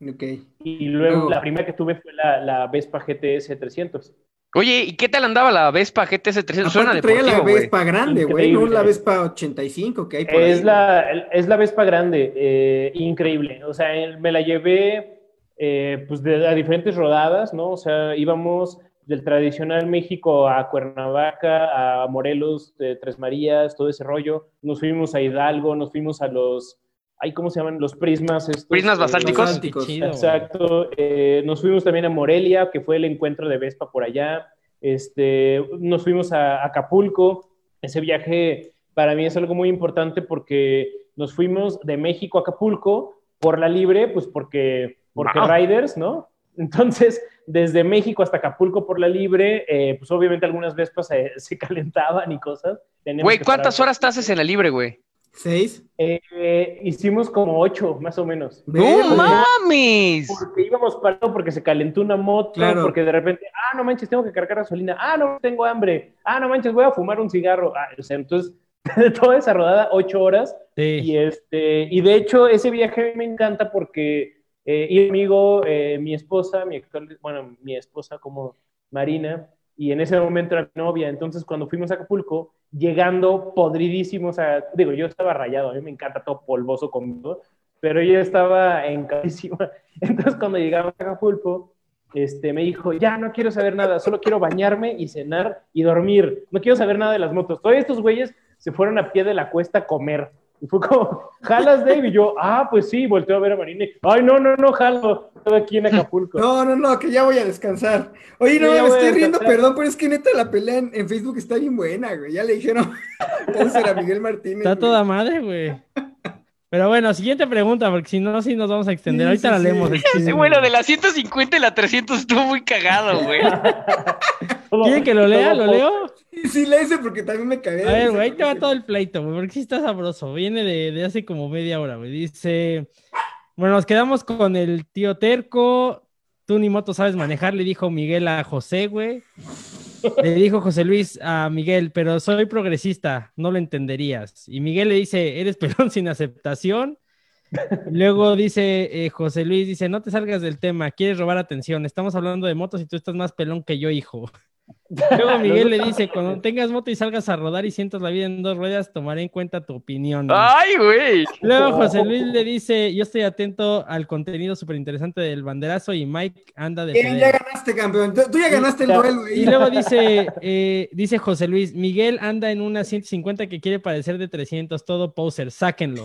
Ok. Y luego Luego- la primera que tuve fue la, la Vespa GTS 300. Oye, ¿y qué tal andaba la Vespa GTS 300? Suena traía la. Vespa grande, güey, no la Vespa 85 que hay por ahí. Es la, es la Vespa grande, eh, increíble. O sea, me la llevé eh, pues de, a diferentes rodadas, ¿no? O sea, íbamos del tradicional México a Cuernavaca, a Morelos, de Tres Marías, todo ese rollo. Nos fuimos a Hidalgo, nos fuimos a los, ay, ¿cómo se llaman? Los prismas. Estos, Prismas eh, basálticos. chido. Exacto. Eh, nos fuimos también a Morelia, que fue el encuentro de Vespa por allá. Este, nos fuimos a Acapulco. Ese viaje para mí es algo muy importante porque nos fuimos de México a Acapulco por la libre, pues porque, porque Wow. riders, ¿no? Entonces, desde México hasta Acapulco por la libre, eh, pues obviamente algunas Vespas se, se calentaban y cosas. Teníamos Güey, ¿cuántas parar. horas te haces en la libre, güey? ¿Seis? Eh, hicimos como ocho, más o menos. ¡No mames! Porque íbamos parando porque se calentó una moto, Claro. porque de repente, ah, no manches, tengo que cargar gasolina, ah, no, tengo hambre, ah, no manches, voy a fumar un cigarro. Ah, o sea, entonces, de toda esa rodada, ocho horas, y, Sí. este, y de hecho, ese viaje me encanta porque eh, y mi amigo, eh, mi esposa, mi actual, bueno, mi esposa como Marina, y en ese momento era mi novia, entonces cuando fuimos a Acapulco, llegando podridísimos a, digo, yo estaba rayado, a mí me encanta todo polvoso conmigo, pero ella estaba encadísima. Entonces, cuando llegamos a Acapulco, este, me dijo, ya no quiero saber nada, solo quiero bañarme y cenar y dormir. No quiero saber nada de las motos. Todos estos güeyes se fueron a pie de la cuesta a comer. Y fue como, ¿jalas, Dave? Y yo, ah, pues sí, volteo a ver a Marina. y, Ay, no, no, no, jalo. Estoy aquí en Acapulco. No, no, no, que ya voy a descansar. Oye, Sí, no, me estoy riendo, perdón, pero es que neta la pelea en, en Facebook está bien buena, güey. Ya le dijeron cáncer a Miguel Martínez. Está güey. toda madre, güey. Pero bueno, siguiente pregunta, porque si no, sí nos vamos a extender. Sí, Ahorita sí, la sí. leemos. Ese chisme. vuelo de la 150 y la 300 estuvo muy cagado, güey. ¿Quieren que lo lea? ¿Lo leo? Sí, sí, hice porque también me cagué. A ver, güey, ahí te va todo el pleito, güey, porque sí está sabroso. Viene de, de hace como media hora, güey. Dice, bueno, nos quedamos con el tío Terco. Tú ni moto sabes manejar, le dijo Miguel a José, güey. Le dijo José Luis a Miguel, pero soy progresista, no lo entenderías. Y Miguel le dice, eres pelón sin aceptación. Luego dice eh, José Luis, dice, no te salgas del tema, quieres robar atención. Estamos hablando de motos y tú estás más pelón que yo, hijo. Luego Miguel le dice, cuando tengas moto y salgas a rodar y sientas la vida en dos ruedas, tomaré en cuenta tu opinión. Ay, güey. Luego José Luis le dice, yo estoy atento al contenido súper interesante del banderazo y Mike anda de... Bien, ya pedero". ganaste, campeón. Tú, tú ya ganaste el duelo. ahí. Y luego dice, eh, dice José Luis, Miguel anda en una 150 que quiere parecer de 300, todo poser, sáquenlo.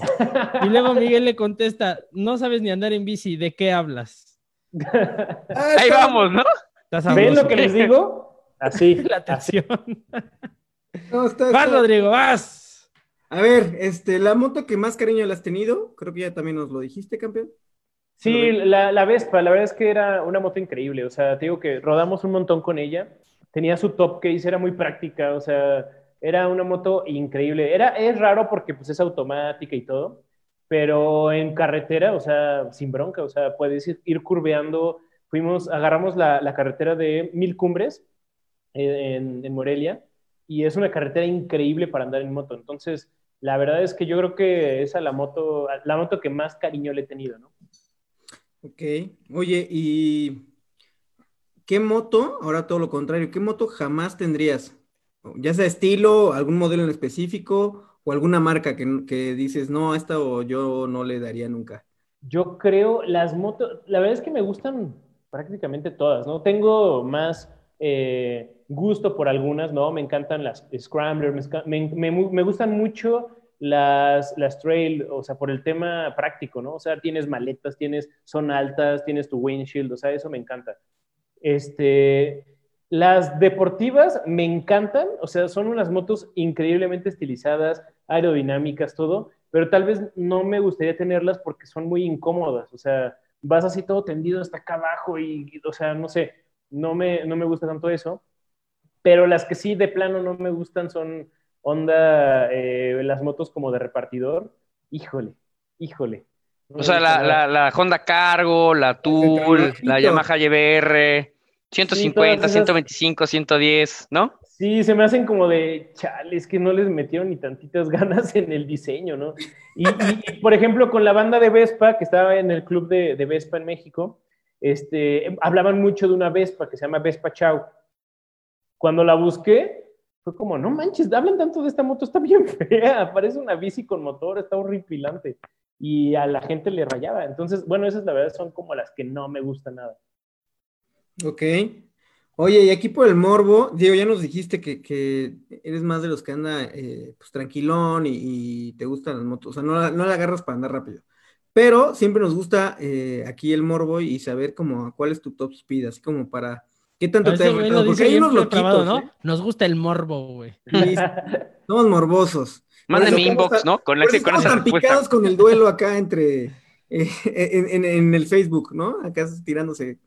Y luego Miguel le contesta, no sabes ni andar en bici, ¿de qué hablas? Ah, Ahí vamos, ¿no? ¿Ven lo que les digo? Así. La atención. no, está- Vas, está- Rodrigo, vas. A ver, este, la moto que más cariño le has tenido, creo que ya también nos lo dijiste, campeón. Sí, la, la Vespa, la verdad es que era una moto increíble. O sea, te digo que rodamos un montón con ella. Tenía su top case, era muy práctica. O sea, era una moto increíble. Era, es raro porque pues, es automática y todo, pero en carretera, o sea, sin bronca. O sea, puedes ir, ir curveando. Fuimos, agarramos la, la carretera de Mil Cumbres en, en Morelia y es una carretera increíble para andar en moto. Entonces, la verdad es que yo creo que esa es la moto, la moto que más cariño le he tenido, ¿no? Ok. Oye, ¿y qué moto? Ahora todo lo contrario, ¿qué moto jamás tendrías? Ya sea estilo, algún modelo en específico o alguna marca que, que dices, no, a esta o yo no le daría nunca. Yo creo las motos, la verdad es que me gustan prácticamente todas, ¿no? Tengo más eh, gusto por algunas, ¿no? Me encantan las Scrambler, me, me- me gustan mucho las, las trail, o sea, por el tema práctico, ¿no? O sea, tienes maletas, tienes, son altas, tienes tu windshield, o sea, eso me encanta. Este, las deportivas me encantan, o sea, son unas motos increíblemente estilizadas, aerodinámicas, todo, pero tal vez no me gustaría tenerlas porque son muy incómodas, o sea, vas así todo tendido hasta acá abajo y, y, o sea, no sé, no me, no me gusta tanto eso, pero las que sí de plano no me gustan son onda, eh, las motos como de repartidor, híjole, híjole. No O sea, la, la, la Honda Cargo, la Tool, la. Yamaha YBR, 150, esas- 125, 110, ¿no? Sí, se me hacen como de, chale, es que no les metieron ni tantitas ganas en el diseño, ¿no? Y, y- y, por ejemplo, con la banda de Vespa, que estaba en el club de, de Vespa en México, este, hablaban mucho de una Vespa que se llama Vespa Chau. Cuando la busqué, fue como, no manches, hablan tanto de esta moto, está bien fea, parece una bici con motor, está horripilante. Y a la gente le rayaba. Entonces, bueno, esas la verdad son como las que no me gustan nada. Ok. Oye, y aquí por el morbo, Diego, ya nos dijiste que, que eres más de los que anda eh, pues tranquilón y, te gustan las motos, o sea, no la, no la agarras para andar rápido. Pero siempre nos gusta eh, aquí el morbo y saber como cuál es tu top speed, así como para qué tanto te lo porque hay unos loquitos, ¿no? ¿eh? Nos gusta el morbo, güey. Sí, somos morbosos. Estamos inbox, ¿no? Con, con estamos esa tan respuesta. picados con el duelo acá entre eh, en, en- en el Facebook, ¿no? Acá tirándose,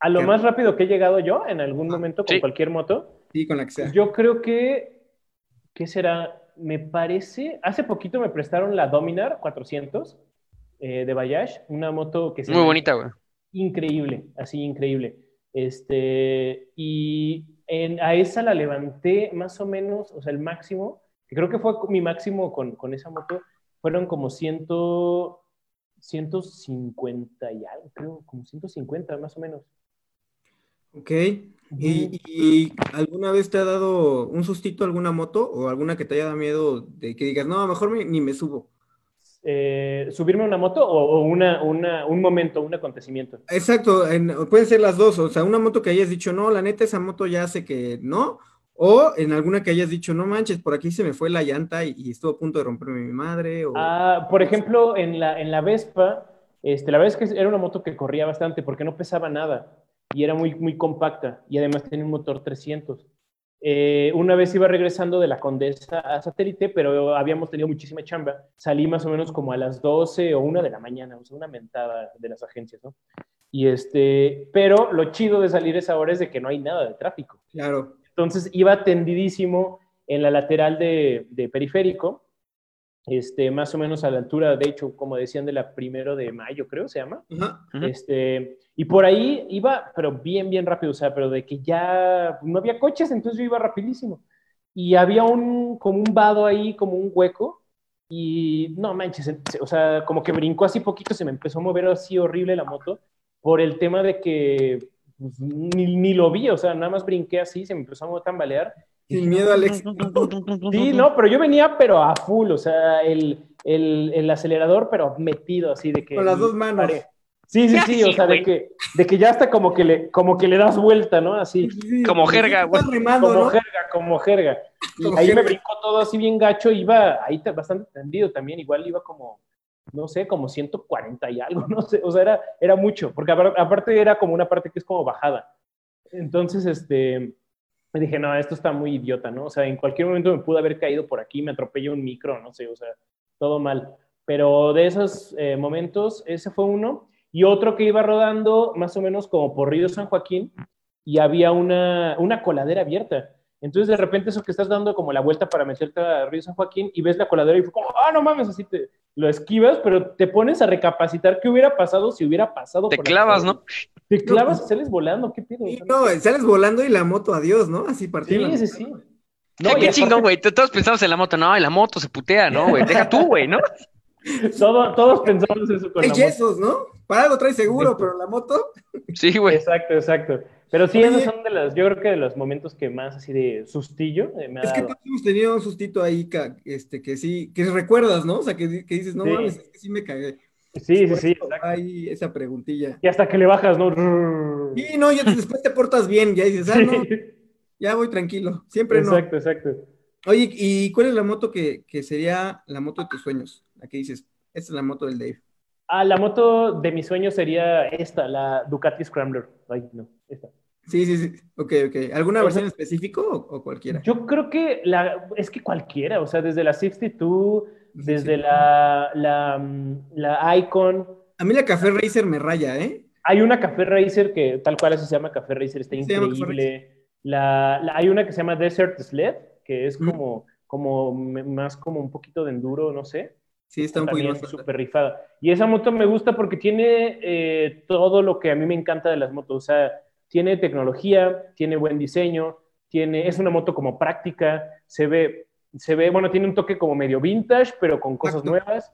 A lo Claro. más rápido que he llegado yo en algún momento con Sí. cualquier moto, sí, con la que sea. Yo creo que, ¿qué será? Me parece, hace poquito me prestaron la Dominar 400 eh, de Bayash, una moto que se Muy bonita, güey. increíble, así increíble. Este, y en- a esa la levanté más o menos, o sea, el máximo, que creo que fue mi máximo con, con esa moto, fueron como 100, 150 y algo, creo, como 150 más o menos. Ok. ¿Y, y alguna vez te ha dado un sustito alguna moto o alguna que te haya dado miedo de que digas, no, mejor me- ni me subo? Eh, ¿Subirme a una moto o, o una, una- un momento, un acontecimiento? Exacto, en- pueden ser las dos, o sea, una moto que hayas dicho, no, la neta, esa moto ya hace que no, o en alguna que hayas dicho, no manches, por aquí se me fue la llanta y, y estuvo a punto de romperme mi madre, o... Ah, por ejemplo, en la, en la Vespa, este, la verdad es que era una moto que corría bastante porque no pesaba nada y era muy, muy compacta y además tenía un motor 300. Eh, una vez iba regresando de la Condesa a Satélite, pero habíamos tenido muchísima chamba. Salí más o menos como a las 12 o 1 de la mañana, o sea, una mentada de las agencias, ¿no? Y este, pero lo chido de salir esa hora es de que no hay nada de tráfico. Claro. Entonces iba tendidísimo en la lateral de, de periférico, este, más o menos a la altura, de hecho, como decían, de la primero de mayo, creo se llama. Este, y por ahí iba, pero bien, bien rápido, o sea, pero de que ya no había coches, entonces yo iba rapidísimo. Y había un, como un vado ahí, como un hueco, y no manches, o sea, como que brincó así poquito, se me empezó a mover así horrible la moto, por el tema de que pues, ni, ni lo vi, o sea, nada más brinqué así, se me empezó a tambalear. Sin miedo al éxito. Sí, no, pero yo venía, pero a full, o sea, el, el, el acelerador, pero metido así de que... Con las dos manos. Sí, sí, sí, o sea, de que, de que ya hasta como que le, como que le das vuelta, ¿no? Así, Sí, Como jerga, güey. como ¿no? jerga, como jerga. Y Como ahí me brincó todo así bien gacho, iba ahí ta- bastante tendido también, igual iba como, no sé, como 140 y algo, no sé, o sea, era, era mucho, porque apar- aparte era como una parte que es como bajada. Entonces, este, me dije, no, esto está muy idiota, ¿no? O sea, en cualquier momento me pudo haber caído por aquí, me atropelló un micro, no sé, o sea, todo mal. Pero de esos eh, momentos, ese fue uno. Y otro que iba rodando más o menos como por Río San Joaquín y había una, una coladera abierta. Entonces, de repente, eso que estás dando como la vuelta para meterte a Río San Joaquín y ves la coladera y fue como, ah, no mames, así te lo esquivas, pero te pones a recapacitar qué hubiera pasado si hubiera pasado. Te clavas. ¿no? Te clavas y sales volando, ¿qué pido? Sí, no, sales volando y la moto, adiós, ¿no? Así partiendo. Sí, sí, sí. No, qué chingón, güey. Todos pensamos en la moto. No, en la moto se putea, ¿no, güey? Deja tú, güey, ¿no? todo- todos pensamos eso con Hay la moto. yesos, ¿no? Para algo trae seguro, Sí. pero la moto. Sí, güey. Exacto, exacto. Pero sí, Oye. esos son de los, yo creo que de los momentos que más así de sustillo eh, me ha Es que todos hemos tenido un sustito ahí este, que sí, que recuerdas, ¿no? O sea, que, que dices, no Sí. mames, es que sí me cagué. Sí, sí, sí, exacto. Hay esa preguntilla. Y hasta que le bajas, ¿no? Y no, ya te- después te portas bien, ya dices, ah, no, Sí. ya voy tranquilo. Siempre no. Exacto, exacto. Oye, ¿y cuál es la moto que, que sería la moto de tus sueños? La que dices, esta es la moto del Dave. Ah, la moto de mis sueños sería esta, la Ducati Scrambler. Ay, no, esta. Sí, sí, sí. Ok, ok. ¿Alguna versión en específico o, o cualquiera? Yo creo que la, es que cualquiera, o sea, desde la 62, Sí, desde sí. la, la, mm, la Icon. A mí la Café Racer me raya, ¿eh? Hay una Café Racer que tal cual así se llama Café Racer, está increíble. La, la- hay una que se llama Desert Sled, que es como, como más como un poquito de enduro, no sé. Sí, está un poquito también más súper rifada. Y esa moto me gusta porque tiene eh, todo lo que a mí me encanta de las motos. O sea, tiene tecnología, tiene buen diseño, tiene, es una moto como práctica, se ve, se ve, bueno, tiene un toque como medio vintage, pero con cosas Exacto. nuevas.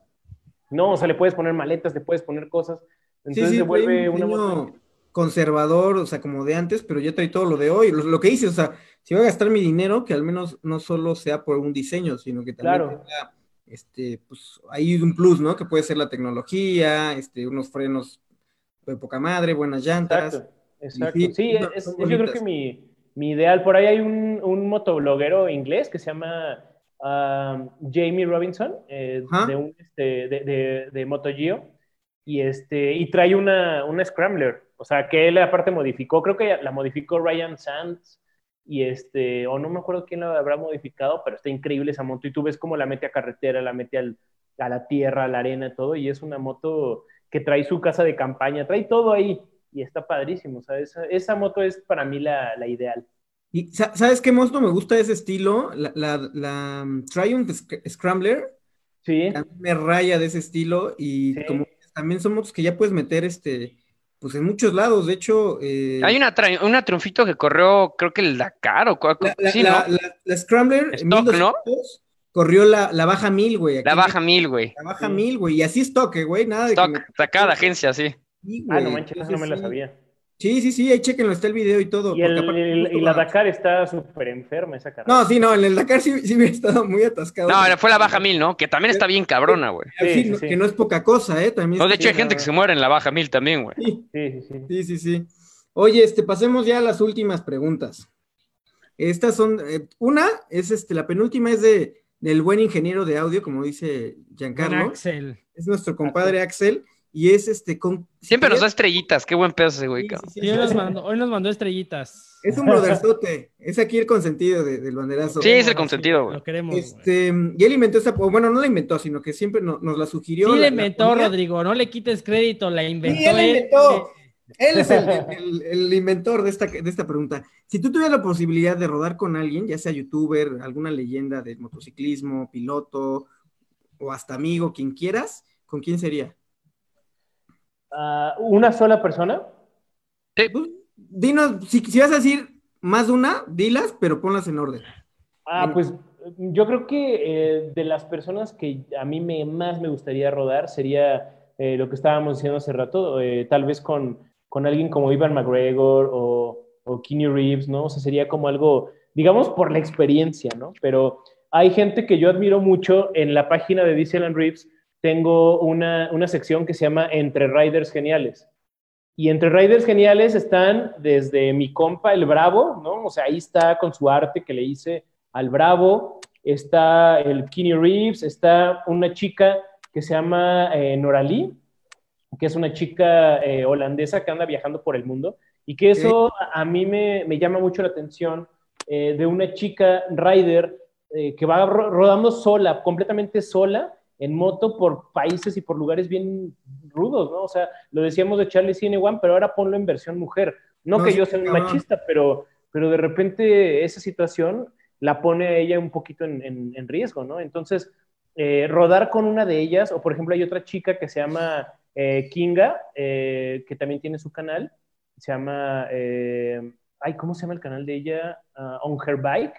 No, o sea, le puedes poner maletas, le puedes poner cosas. Sí, Entonces sí, se vuelve un una moto. conservador, o sea, como de antes, pero ya trae todo lo de hoy. Lo, lo que dices, o sea, si voy a gastar mi dinero, que al menos no solo sea por un diseño, sino que también Claro. tenga, este, pues, ahí un plus, ¿no? Que puede ser la tecnología, este, unos frenos de poca madre, buenas llantas. Exacto, exacto. sí, Sí, no, es, yo creo que mi, mi ideal, por ahí hay un, un motobloguero inglés que se llama um, Jamie Robinson, eh, de, un, este, de, de, de MotoGeo, y, este, y trae una, una Scrambler, o sea, que él aparte modificó, creo que la modificó Ryan Sands, y este, o no me acuerdo quién la habrá modificado, pero está increíble esa moto, y tú ves cómo la mete a carretera, la mete al, a la tierra, a la arena, todo, y es una moto que trae su casa de campaña, trae todo ahí, y está padrísimo, esa, esa moto es para mí la, la ideal. Y sa- ¿sabes qué moto me gusta ese estilo? La, la, la um, Triumph Sc- Scrambler, Sí, a mí me raya de ese estilo y Sí. como también son motos que ya puedes meter, este, pues en muchos lados. De hecho, eh, Hay una, tra- una triunfito que corrió, creo que el Dakar o La, la- sí, la- ¿no? la- la Scrambler Stock, 1200 corrió la, la baja 1000, güey. La baja mil, güey. La baja Sí. 1000, güey. Y así stock, eh, güey. Nada de que Stock, me- sacada agencia, sí. Sí, ah, no manches, esa no me la Entonces, sí. sabía. Sí, sí, sí, ahí chequenlo, está el video y todo. Y, el, aparte el- y la Dakar está súper enferma esa carrera. No, sí, no, en el Dakar sí, sí me he estado muy atascado. No, fue la baja mil, ¿no? Que también está bien cabrona, güey. Al Sí, fin, sí, no- sí. Que no es poca cosa, ¿eh? También No, de hecho hay gente que se muere en la baja mil también, güey. Sí, Sí, sí, sí. sí, sí. Oye, este, pasemos ya a las últimas preguntas. Estas son, eh, una es, este, la penúltima es de, del buen ingeniero de audio, como dice Giancarlo. Axel. Es nuestro compadre Axel. Y es este con Siempre nos da estrellitas, qué buen pedo ese güey, Sí, cabrón. sí, Sí, sí, hoy, nos mandó, hoy nos mandó estrellitas. Es un brotherzote, es aquí el consentido de- del banderazo. Sí, es el consentido, güey. Lo queremos. Este, y él inventó esa, bueno, no la inventó, sino que siempre no- nos la sugirió. Sí, la- inventó. Rodrigo. No le quites crédito, la inventó. Sí, él la él. inventó. Él es el, el- el inventor de esta, de esta pregunta. Si tú tuvieras la posibilidad de rodar con alguien, ya sea youtuber, alguna leyenda del motociclismo, piloto o hasta amigo, quien quieras, ¿con quién sería? Ah, ¿Una sola persona? Pues, dinos, si, si vas a decir más de una, dilas, pero ponlas en orden. Ah, Bueno. pues yo creo que eh, de las personas que a mí me, más me gustaría rodar sería eh, lo que estábamos diciendo hace rato, eh, tal vez con, con alguien como Ivan McGregor o, o Keanu Reeves, ¿no? O sea, sería como algo, digamos, por la experiencia, ¿no? Pero hay gente que yo admiro mucho en la página de Disneyland Reeves, tengo una, una sección que se llama Entre Riders Geniales. Y entre Riders Geniales están desde mi compa, el Bravo, ¿no? O sea, ahí está con su arte que le hice al Bravo, está el Keanu Reeves, está una chica que se llama eh, Norali, que es una chica eh, holandesa que anda viajando por el mundo, y que eso a, a mí me, me llama mucho la atención eh, de una chica rider eh, que va ro- rodando sola, completamente sola, en moto por países y por lugares bien rudos, ¿no? O sea, lo decíamos de Charlie Cinewan, pero ahora ponlo en versión mujer. No, No, que yo sea un machista, pero, pero de repente esa situación la pone a ella un poquito en, en- en riesgo, ¿no? Entonces, eh, rodar con una de ellas, o por ejemplo hay otra chica que se llama eh, Kinga, eh, que también tiene su canal, se llama, eh, ay, ¿cómo se llama el canal de ella? Ah, On Her Bike.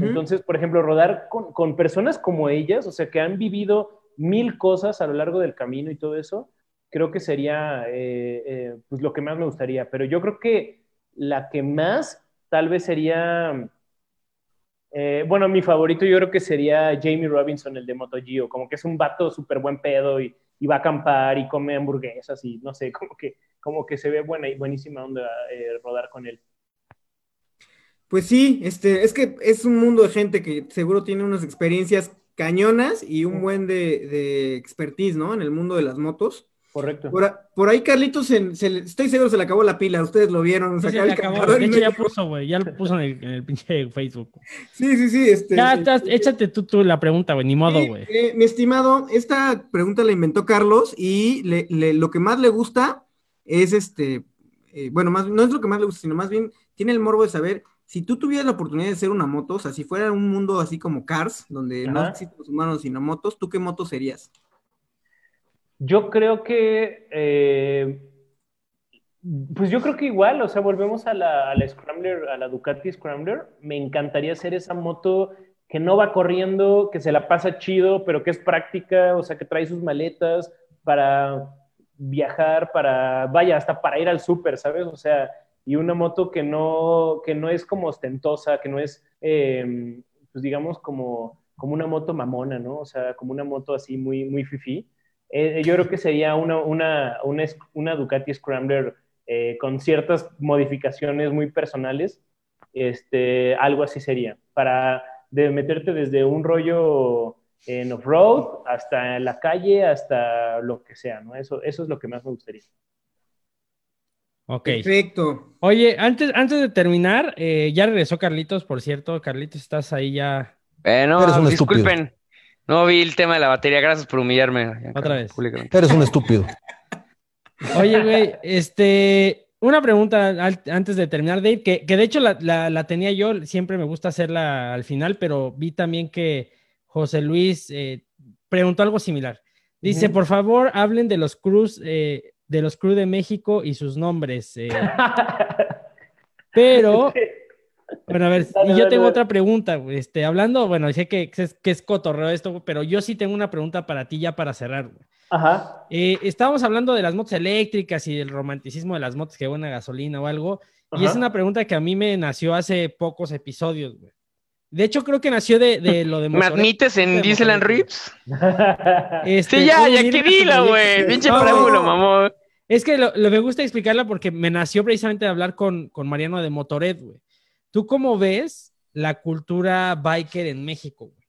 Entonces, por ejemplo, rodar con, con personas como ellas, o sea, que han vivido mil cosas a lo largo del camino y todo eso, creo que sería eh, eh, pues lo que más me gustaría. Pero yo creo que la que más tal vez sería, eh, bueno, mi favorito yo creo que sería Jamie Robinson, el de MotoGio, como que es un vato súper buen pedo y, va a acampar y come hamburguesas y no sé, como que, como que se ve buena y buenísima onda rodar con él. Pues sí, este, es que es un mundo de gente que seguro tiene unas experiencias cañonas y un buen de, de expertise, ¿no? En el mundo de las motos. Correcto. Por, a- por ahí, Carlitos, se- se le- estoy seguro se le acabó la pila, ustedes lo vieron. Sí, se el le acabó. De hecho, ya puso, güey. Ya lo puso en el, en el pinche Facebook. Sí, sí, sí. Este, Ya, este, estás- échate tú, tú la pregunta, güey. Ni modo, güey. eh, mi estimado, esta pregunta la inventó Carlos y le- le- lo que más le gusta es este, eh, bueno, más, no es lo que más le gusta, sino más bien tiene el morbo de saber si tú tuvieras la oportunidad de ser una moto, o sea, si fuera un mundo así como Cars, donde no existen los humanos sino motos, ¿tú qué moto serías? Yo creo que, eh, pues yo creo que igual, o sea, volvemos a la, a la Scrambler, a la Ducati Scrambler. Me encantaría ser esa moto que no va corriendo, que se la pasa chido, pero que es práctica, o sea, que trae sus maletas para viajar, para, vaya, hasta para ir al súper, ¿sabes? O sea, y una moto que no, que no es como ostentosa, que no es, eh, pues digamos, como, como una moto mamona, ¿no? O sea, como una moto así muy, muy fifí. Eh, yo creo que sería una, una, una, una Ducati Scrambler eh, con ciertas modificaciones muy personales. Este, algo así sería. Para de meterte desde un rollo en off-road hasta en la calle, hasta lo que sea, ¿no? Eso, eso es lo que más me gustaría. Ok. Perfecto. Oye, antes, antes de terminar, eh, ya regresó Carlitos, por cierto. Carlitos, estás ahí ya. Bueno, Eres un disculpen. No vi el tema de la batería. Gracias por humillarme. Otra vez. Eres un estúpido. Oye, güey, este, una pregunta al- antes de terminar, Dave, que, que de hecho la, la- la tenía yo, siempre me gusta hacerla al final, pero vi también que José Luis eh, preguntó algo similar. Dice, por favor, hablen de los Cruz, eh, de los Cruz de México y sus nombres. eh. pero, bueno, a ver, y yo tengo otra pregunta, güey, este, hablando, bueno, sé que, que es, que es cotorreo esto, pero yo sí tengo una pregunta para ti ya para cerrar, güey. Ajá. Eh, estábamos hablando de las motos eléctricas y del romanticismo de las motos que buena gasolina o algo. Y es una pregunta que a mí me nació hace pocos episodios, güey. De hecho, creo que nació de, de lo de ¿Me Motorhead. admites en Disneyland Motorhead. Reeves? Este, Sí, ya, ¿cómo ya que dila, güey. Pinche preámbulo, mamón. Es que lo, lo- me gusta explicarla porque me nació precisamente de hablar con, con Mariano de Motored, güey. ¿Tú cómo ves la cultura biker en México, güey?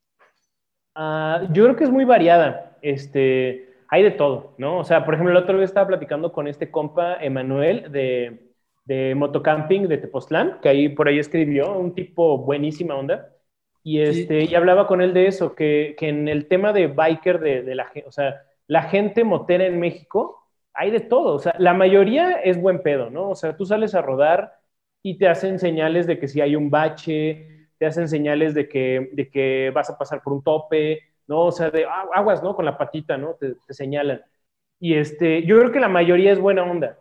Ah, yo creo que es muy variada. Este, hay de todo, ¿no? O sea, por ejemplo, el otro día estaba platicando con este compa, Emanuel, de, de Motocamping de Tepoztlán, que ahí por ahí escribió, un tipo buenísima onda. Y, este, y hablaba con él de eso, que, que en el tema de biker, de, de la gente, o sea, la gente motera en México, hay de todo. O sea, la mayoría es buen pedo, ¿no? O sea, tú sales a rodar y te hacen señales de que si hay un bache, te hacen señales de que, de que vas a pasar por un tope, ¿no? O sea, de aguas, ¿no? Con la patita, ¿no? Te, te señalan. Y este, yo creo que la mayoría es buena onda,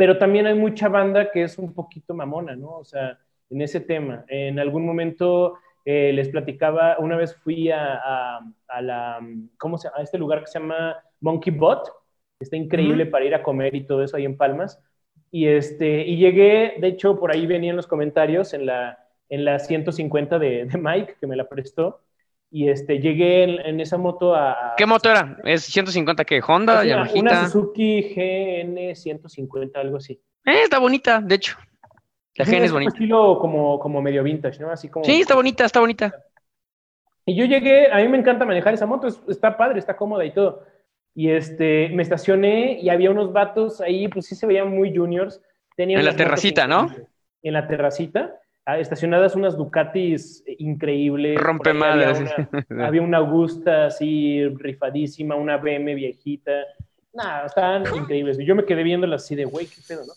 pero también hay mucha banda que es un poquito mamona, ¿no? O sea, en ese tema. En algún momento eh, les platicaba, una vez fui a, a, a la, ¿cómo se llama? A este lugar que se llama Monkey Bot, está increíble para ir a comer y todo eso ahí en Palmas. Y, este, y llegué, de hecho, por ahí venían los comentarios en la, en la 150 de, de Mike, que me la prestó. Y este, llegué en, en esa moto a... ¿Qué moto era? ¿Es 150 que Honda, es una, Yamahita? una Suzuki GN 150, algo así. Eh, está bonita, de hecho. La GN es un bonita. estilo como, como medio vintage, ¿no? Así como... Sí, está bonita, está bonita. Y yo llegué, a mí me encanta manejar esa moto, es- está padre, está cómoda y todo. Y este, me estacioné y había unos vatos ahí, pues sí se veían muy juniors. Tenían En la terracita, ¿no? En la terracita, estacionadas unas Ducatis increíbles. Rompe había madres. una- Había una Augusta así rifadísima, una BM viejita. Nada, estaban increíbles. Y yo me quedé viéndolas así de, güey, qué pedo, ¿no?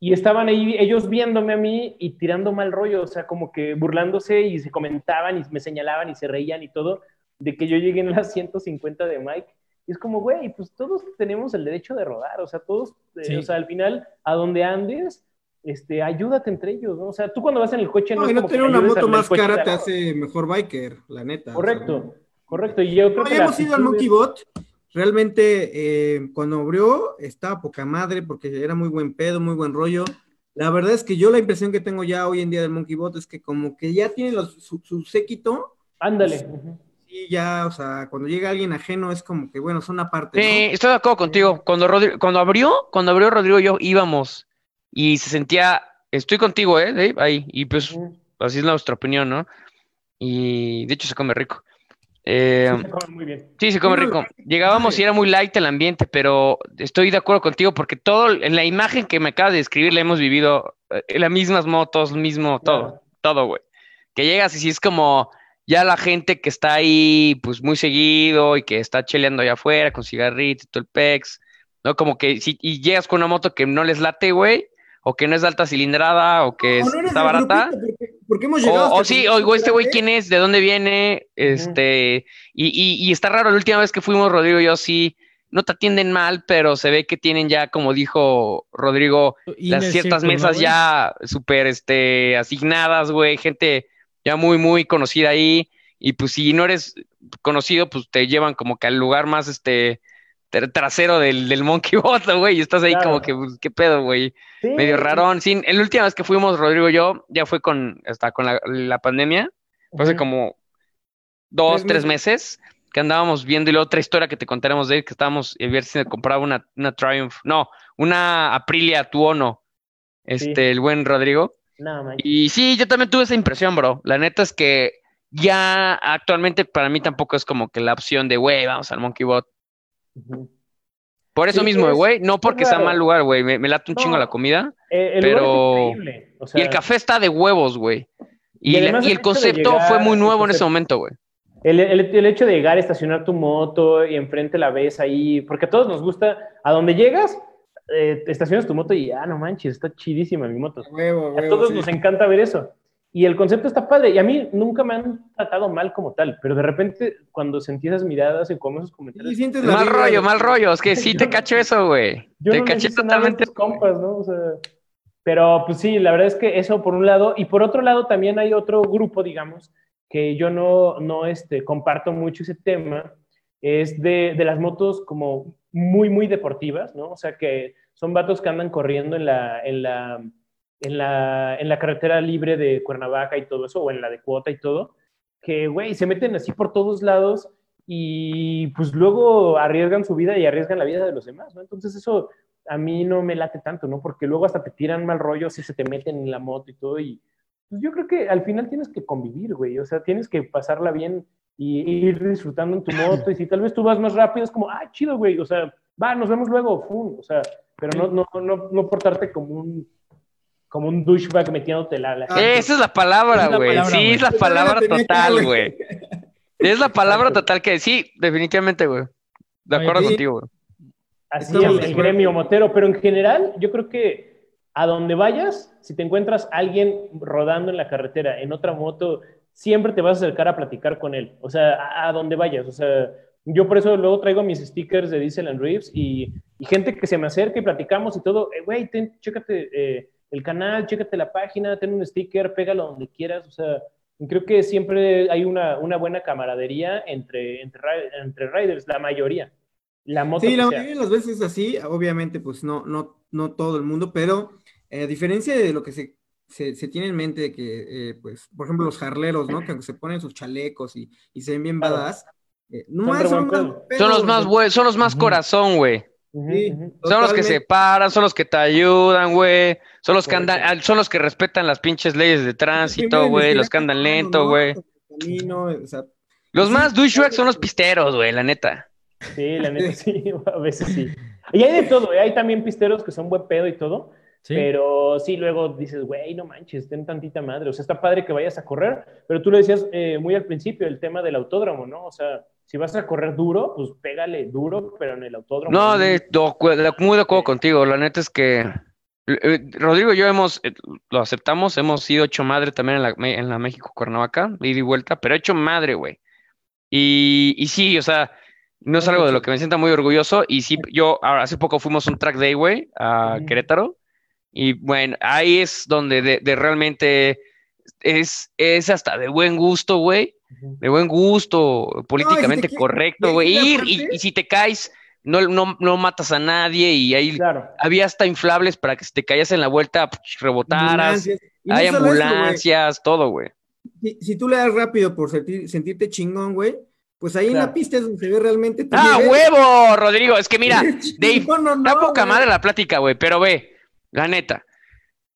Y estaban ahí ellos viéndome a mí y tirando mal rollo, o sea, como que burlándose y se comentaban y me señalaban y se reían y todo, de que yo llegué en las 150 de Mike. Y es como, güey, pues todos tenemos el derecho de rodar, o sea, todos, eh, Sí. o sea, al final, a donde andes, este, ayúdate entre ellos, ¿no? O sea, tú cuando vas en el coche No, es y no como que tener una moto más cara te hace mejor biker, la neta. o sea. Correcto, correcto. Y yo creo No, que hemos ido al Monkey Bot. Realmente, eh, cuando abrió, estaba poca madre porque era muy buen pedo, muy buen rollo. La verdad es que yo la impresión que tengo ya hoy en día del Monkey Bot es que como que ya tiene los- su, su séquito Ándale. ujú. y ya, o sea, cuando llega alguien ajeno es como que, bueno, son aparte, Sí, ¿no? estoy de acuerdo contigo. Cuando, Rodri- cuando abrió, cuando abrió Rodrigo y yo íbamos y se sentía, estoy contigo, ¿eh? Dave? Ahí. Y pues así es nuestra opinión, ¿no? Y de hecho se come rico. Eh, Sí, se come muy bien. Sí, se come rico. Llegábamos y era muy light el ambiente, pero estoy de acuerdo contigo porque todo, en la imagen que me acabas de describir, la hemos vivido, eh, las mismas motos, lo mismo, todo, Claro. todo, güey. Que llegas y si es como ya la gente que está ahí, pues muy seguido y que está cheleando allá afuera con cigarritos y todo el pex, ¿no? Como que si, y llegas con una moto que no les late, güey, o que no es de alta cilindrada, o que O es- no está barata. grupito, porque, porque hemos llegado O, o sí, oigo, este güey, ¿quién es? ¿De dónde viene? Este, y, y, y está raro, la última vez que fuimos, Rodrigo y yo, sí, no te atienden mal, pero se ve que tienen ya, como dijo Rodrigo, las ciertas Circle, ¿no, mesas ya súper, este, asignadas, güey, gente ya muy, muy conocida ahí, y pues si no eres conocido, pues te llevan como que al lugar más, este, trasero del, del Monkey Bot, güey, y estás ahí Claro. como que, pues, qué pedo, güey Sí, medio rarón. Sí, la última vez que fuimos, Rodrigo y yo, ya fue con, hasta con la, la pandemia, fue hace como dos, Tres meses, que andábamos viendo, y la otra historia que te contaremos de él, que estábamos, a ver si me compraba una, una Triumph, no, una Aprilia Tuono, este, Sí. el buen Rodrigo. No. Y sí, yo también tuve esa impresión, bro. La neta es que ya actualmente para mí tampoco es como que la opción de, güey, vamos al Monkey Bot. Por eso Sí, mismo, es- güey, no porque sea raro. mal lugar, güey, me, me late un No. chingo la comida. Eh, el Pero- lugar es increíble. o sea, Y el café está de huevos, güey. Y Y, la- además y el concepto llegar, fue muy nuevo en ese momento, güey. El, el- el hecho de llegar, estacionar tu moto y enfrente la ves ahí, porque a todos nos gusta, a donde llegas, eh, estacionas tu moto y, ah, no manches, está chidísima mi moto. Huevo, A todos sí. nos encanta ver eso. Y el concepto está padre. Y a mí nunca me han tratado mal como tal, pero de repente cuando sentí esas miradas y como esos comentarios, sientes la Mal rollo, de- mal rollo. Es que sí te cacho eso, güey. yo Te no caché totalmente. compas, ¿no? O sea, pero pues sí, la verdad es que eso por un lado, y por otro lado también hay otro grupo, digamos, que yo no, no este, comparto mucho ese tema, es de, de las motos como muy, muy deportivas, ¿no? O sea, que son vatos que andan corriendo en la, en la, en la, en la carretera libre de Cuernavaca y todo eso, o en la de Cuota y todo, que, güey, se meten así por todos lados y pues luego arriesgan su vida y arriesgan la vida de los demás, ¿no? Entonces eso a mí no me late tanto, ¿no? Porque luego hasta te tiran mal rollo si se te meten en la moto y todo y pues yo creo que al final tienes que convivir, güey, o sea, tienes que pasarla bien y ir disfrutando en tu moto. Y si tal vez tú vas más rápido, es como, ah, chido, güey. O sea, va, nos vemos luego, fum. O sea, pero no, no, no, no portarte como un como un douchebag metiéndote la... la gente. Esa es la palabra, Es la güey. Sí, es la palabra total, güey. Es la palabra total que sí, definitivamente, güey. De Oye, acuerdo sí. contigo, güey. Así Estamos el, gremio motero, pero en general yo creo que a donde vayas, si te encuentras alguien rodando en la carretera en otra moto, siempre te vas a acercar a platicar con él, o sea, a, a donde vayas, o sea, yo por eso luego traigo mis stickers de Diesel and Reeves y, y gente que se me acerca y platicamos y todo, eh, güey, chécate eh, el canal, chécate la página, ten un sticker, pégalo donde quieras, o sea, creo que siempre hay una, una buena camaradería entre, entre, entre riders, la mayoría. La moto Sí, la sea. mayoría de las veces es así, obviamente, pues no, no, no todo el mundo, pero eh, a diferencia de lo que se, se, se tiene en mente, de que, eh, pues, por ejemplo, los jarleros, ¿no? Que se ponen sus chalecos y, y se ven bien Claro. badass, eh, no Son más son más pedo. Son los pedos, más, güey, son los más corazón, güey. Sí. Son los que se paran, son los que te ayudan, güey. Son los que andan, son los que respetan las pinches leyes de tránsito, güey. Los que andan lento, güey. Camino, o sea, Los Sí, más douchebags son los pisteros, güey, la neta. Sí, la neta sí, a veces sí. Y hay de todo, ¿eh? hay también pisteros que son buen pedo y todo, Sí. pero sí, luego dices, güey, no manches, ten tantita madre. O sea, está padre que vayas a correr, pero tú lo decías eh, muy al principio, el tema del autódromo, ¿no? O sea, si vas a correr duro, pues pégale duro, pero en el autódromo. No, de, muy de acuerdo contigo. La neta es que eh, Rodrigo y yo hemos, eh, lo aceptamos, hemos sido hecho madre también en la, en la México Cuernavaca, ida y vuelta, pero hecho madre, güey. Y, y sí, o sea, no es algo de lo que me sienta muy orgulloso. Y sí, yo ahora hace poco fuimos un track day, güey, a. Querétaro. Y bueno, ahí es donde de, de realmente es, es hasta de buen gusto, güey. De buen gusto, políticamente correcto, güey. Ir y, y si te caes, no, no, no matas a nadie y ahí Claro. había hasta inflables para que si te caías en la vuelta, rebotaras. ambulancias. No Hay eso, ambulancias, todo, güey. Si, si tú le das rápido por sentir- sentirte chingón, güey, pues ahí en la pista es donde se ve realmente ¡Ah, nivel. huevo, Rodrigo! Es que mira, Dave, Chingón o no, da poca güey. madre la plática, güey, pero ve, la neta,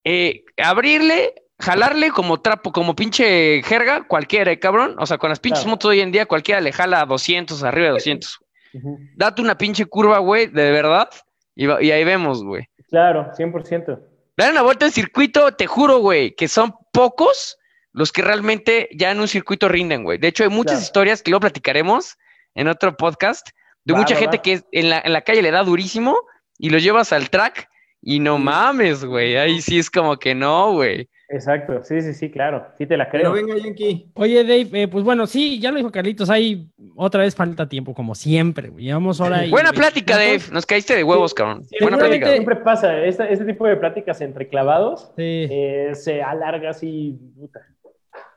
eh, abrirle, jalarle como trapo, como pinche jerga, cualquiera, eh, cabrón. O sea, con las pinches Claro. motos hoy en día, cualquiera le jala a 200, arriba de 200. Ujú. Date una pinche curva, güey, de verdad, y, ahí vemos, güey. Claro, 100%. Dar una vuelta en circuito, te juro, güey, que son pocos los que realmente ya en un circuito rinden, güey. De hecho, hay muchas Claro. historias que luego platicaremos en otro podcast de Va, mucha va, gente va. que en la, en la calle le da durísimo y los llevas al track y no mames, güey. Ahí sí es como que no, güey. Exacto, sí, sí, sí, claro. Sí te la Pero creo. venga, Yankee. Oye, Dave, eh, pues bueno, sí, ya lo dijo Carlitos, hay otra vez falta tiempo, como siempre, güey. Llevamos hora y Buena 20 plática, Dave. Nos caíste de huevos, cabrón. Sí, Buena plática. Siempre pasa, este tipo de pláticas entre clavados Sí. eh, se alarga así. puta.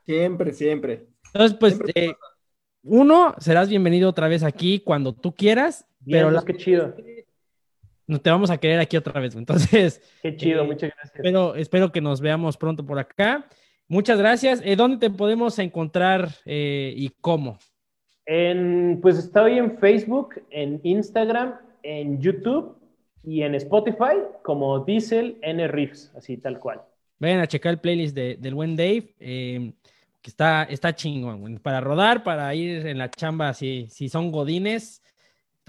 Siempre, siempre. Entonces, pues, Siempre eh, uno, serás bienvenido otra vez aquí cuando tú quieras, Bien, pero pues, la- qué chido, no te vamos a querer aquí otra vez. Entonces, qué chido, Eh, muchas gracias. espero, espero que nos veamos pronto por acá. Muchas gracias. Eh, ¿Dónde te podemos encontrar eh, y cómo? En, pues estoy en Facebook, en Instagram, en YouTube y en Spotify como Diesel N Riffs, así tal cual. Vayan a checar el playlist de- del buen Dave, eh, que está, está chingón. Para rodar, para ir en la chamba, si, si son godines,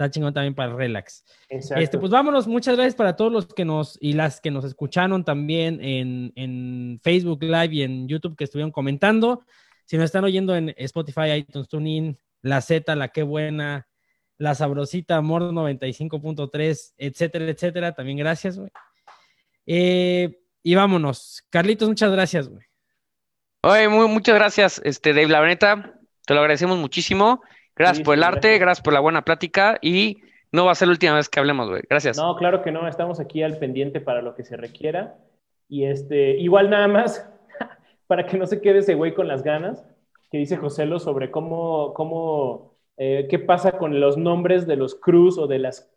está chingón también para el relax. Exacto. Este, pues vámonos, muchas gracias para todos los que nos y las que nos escucharon también en, en Facebook Live y en YouTube que estuvieron comentando. Si nos están oyendo en Spotify, iTunes, TuneIn, La Z, La Qué Buena, La Sabrosita, Amor 95.3, etcétera, etcétera, también gracias, güey. Eh, y vámonos. Carlitos, muchas gracias, güey. Oye, muy, muchas gracias, este, Dave. La neta, te lo agradecemos muchísimo. Gracias Sí, por el arte, gracias. por la buena plática y no va a ser la última vez que hablemos, güey. Gracias. No, claro que no, estamos aquí al pendiente para lo que se requiera. Y este, igual nada más, para que no se quede ese güey con las ganas, que dice Joselo sobre cómo, cómo eh, qué pasa con los nombres de los crews o de los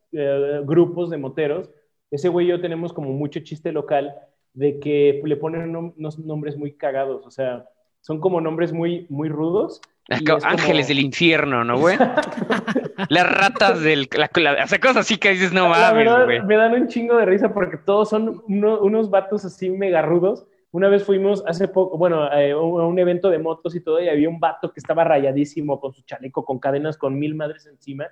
grupos de moteros. Ese güey y yo tenemos como mucho chiste local de que le ponen unos nombres muy cagados, o sea, son como nombres muy, muy rudos. Como- Ángeles del infierno, ¿no, güey? Las ratas del... La, la- o sea, cosas así que dices, no mames, güey. me dan un chingo de risa porque todos son uno- unos vatos así mega rudos Una vez fuimos hace poco, bueno, eh, a un evento de motos y todo, y había un vato que estaba rayadísimo con su chaleco, con cadenas, con mil madres encima,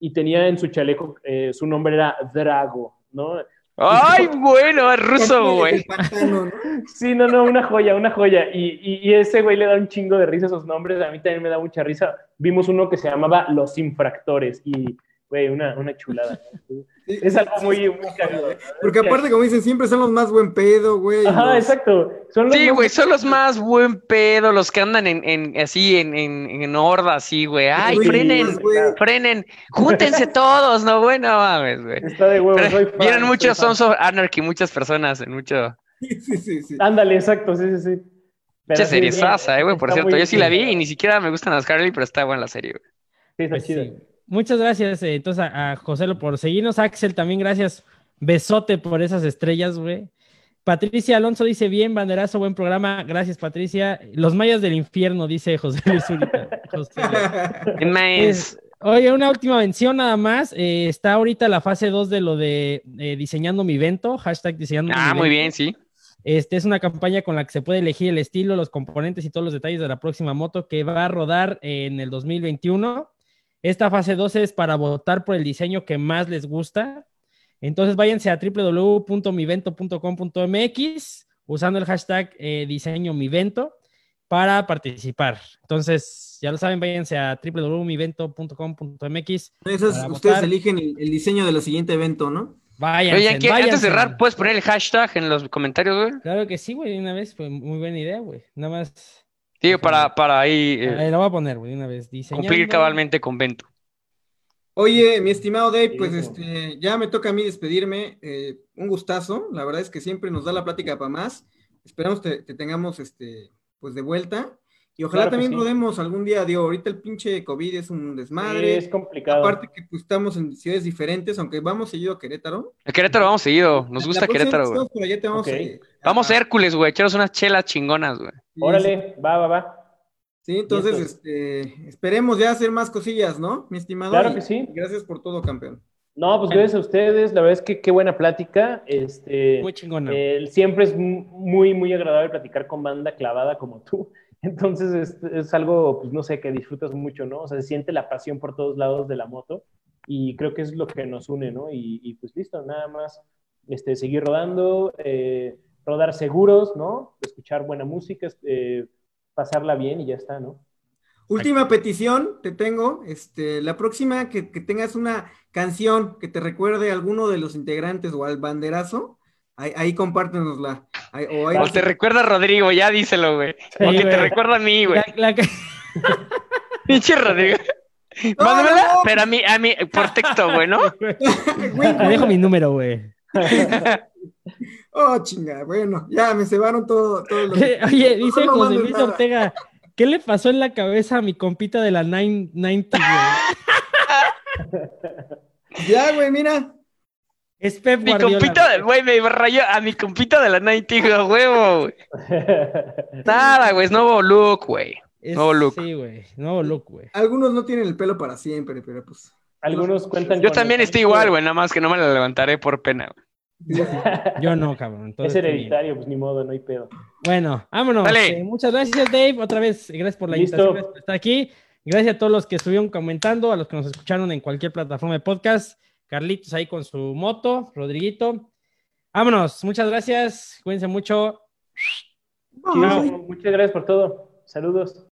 y tenía en su chaleco, eh, su nombre era Drago, ¿no? Ay, bueno, es ruso, güey. Sí, no, no, una joya, una joya. Y, y, y ese güey le da un chingo de risa a esos nombres. A mí también me da mucha risa. Vimos uno que se llamaba Los Infractores y, güey, una, una chulada. Sí, Es algo muy, muy cagado. ¿no? Porque Que- aparte, como dicen, siempre son los más buen pedo, güey. Ajá, los- exacto. Son los Sí, más- güey, son los más buen pedo, los que andan en, en así, en, en, en horda, así, güey. Ay, Güey, frenen, güey. frenen, júntense todos, no, bueno, mames, güey. Está de soy fan, Vieron muchos. Sons of Anarchy, muchas personas en mucho. Sí, sí, sí. sí. Ándale, exacto, sí, sí, sí. Mucha sí, serie sasa, eh, güey, por cierto. Yo sí la vi y ni siquiera me gustan las Harley, pero está buena la serie, güey. Sí, está Pues chida. Muchas gracias, eh, entonces, a, a Joselo por seguirnos. Axel, también gracias. Besote por esas estrellas, güey. Patricia Alonso dice, bien, banderazo, buen programa. Gracias, Patricia. Los mayas del infierno, dice José Luis Zurita. José Luis. Es- Oye, una última mención nada más. Eh, está ahorita la fase 2 de lo de eh, diseñando mi evento, hashtag diseñando mi Ah, muy bien, sí. Este es una campaña con la que se puede elegir el estilo, los componentes y todos los detalles de la próxima moto que va a rodar en el 2021. Esta fase 2 es para votar por el diseño que más les gusta. Entonces váyanse a www.mivento.com.mx usando el hashtag eh, diseño mi evento para participar. Entonces, ya lo saben, váyanse a www.mivento.com.mx. Ustedes votar. eligen el, el diseño de la siguiente evento, ¿no? Váyanse, Oye, aquí, antes de cerrar, ¿puedes poner el hashtag en los comentarios, güey? Claro que sí, güey, una vez, pues muy buena idea, güey. Nada más. Sí, para, para ahí eh, Ahí lo voy a poner, güey, una vez. Diseñando. cumplir cabalmente con Vento. Oye, mi estimado Dave, pues este, ya me toca a mí despedirme. eh, un gustazo. La verdad es que siempre nos da la plática para más. Esperamos te, te tengamos este, pues de vuelta. Y ojalá Claro también sí. rodemos algún día, digo, ahorita el pinche COVID es un Sí, desmadre. es complicado. Aparte que pues, estamos en ciudades diferentes, aunque vamos seguido a Querétaro. A Querétaro vamos seguido, nos La gusta Querétaro, güey. vamos, a- Hércules, güey, echaros unas chelas chingonas, güey. sí, Órale, va, va, va. Sí, entonces, este, esperemos ya hacer más cosillas, ¿no, mi estimado? Claro Y- que sí. Gracias por todo, campeón. No, pues gracias a ustedes. La verdad es que qué buena plática. Este, Muy chingona. eh, siempre es muy, muy agradable platicar con banda clavada como tú. Entonces es, algo, pues no sé, que disfrutas mucho, ¿no? O sea, se siente la pasión por todos lados de la moto y creo que es lo que nos une, ¿no? Y, pues listo, nada más este, seguir rodando, eh, rodar seguros, ¿no? Escuchar buena música, eh, pasarla bien y ya está, ¿no? Última petición te tengo, este, la próxima que tengas una canción que te recuerde a alguno de los integrantes o al banderazo, ahí, ahí compártenosla. Ahí- o ahí- O te recuerda a Rodrigo, ya díselo, güey. Sí, o que te recuerda a mí, güey. La- la- Pinche Rodrigo. No, Mándamela, no, no. pero a mí, a mí, por texto, güey, ¿no? Te dejo mi número, güey. Oh, chinga, bueno, ya me cebaron todo, todo lo Oye, dice no José Luis. Ortega, ¿qué le pasó en la cabeza a mi compita de la 990, güey? Ya, güey, mira. Es Pep Mi Guardiola. compita, güey, me rayó a mi compita de la 90, güey, a huevo, güey. Nada, güey, es nuevo look, güey. Es- nuevo look. Sí, güey. Nuevo look, güey. Algunos no tienen el pelo para siempre, pero pues. Algunos cuentan Yo con también el- estoy igual, güey, nada más que no me la levantaré por pena, güey. Yo no, cabrón. Es hereditario, pues ni modo, no hay pedo. Bueno, vámonos. Dale. Eh, muchas gracias, Dave. Otra vez, gracias por la Listo. invitación, gracias por estar aquí. Gracias a todos los que estuvieron comentando, a los que nos escucharon en cualquier plataforma de podcast. Carlitos ahí con su moto, Rodriguito. Vámonos, muchas gracias. Cuídense mucho. Muchas gracias por todo. Saludos.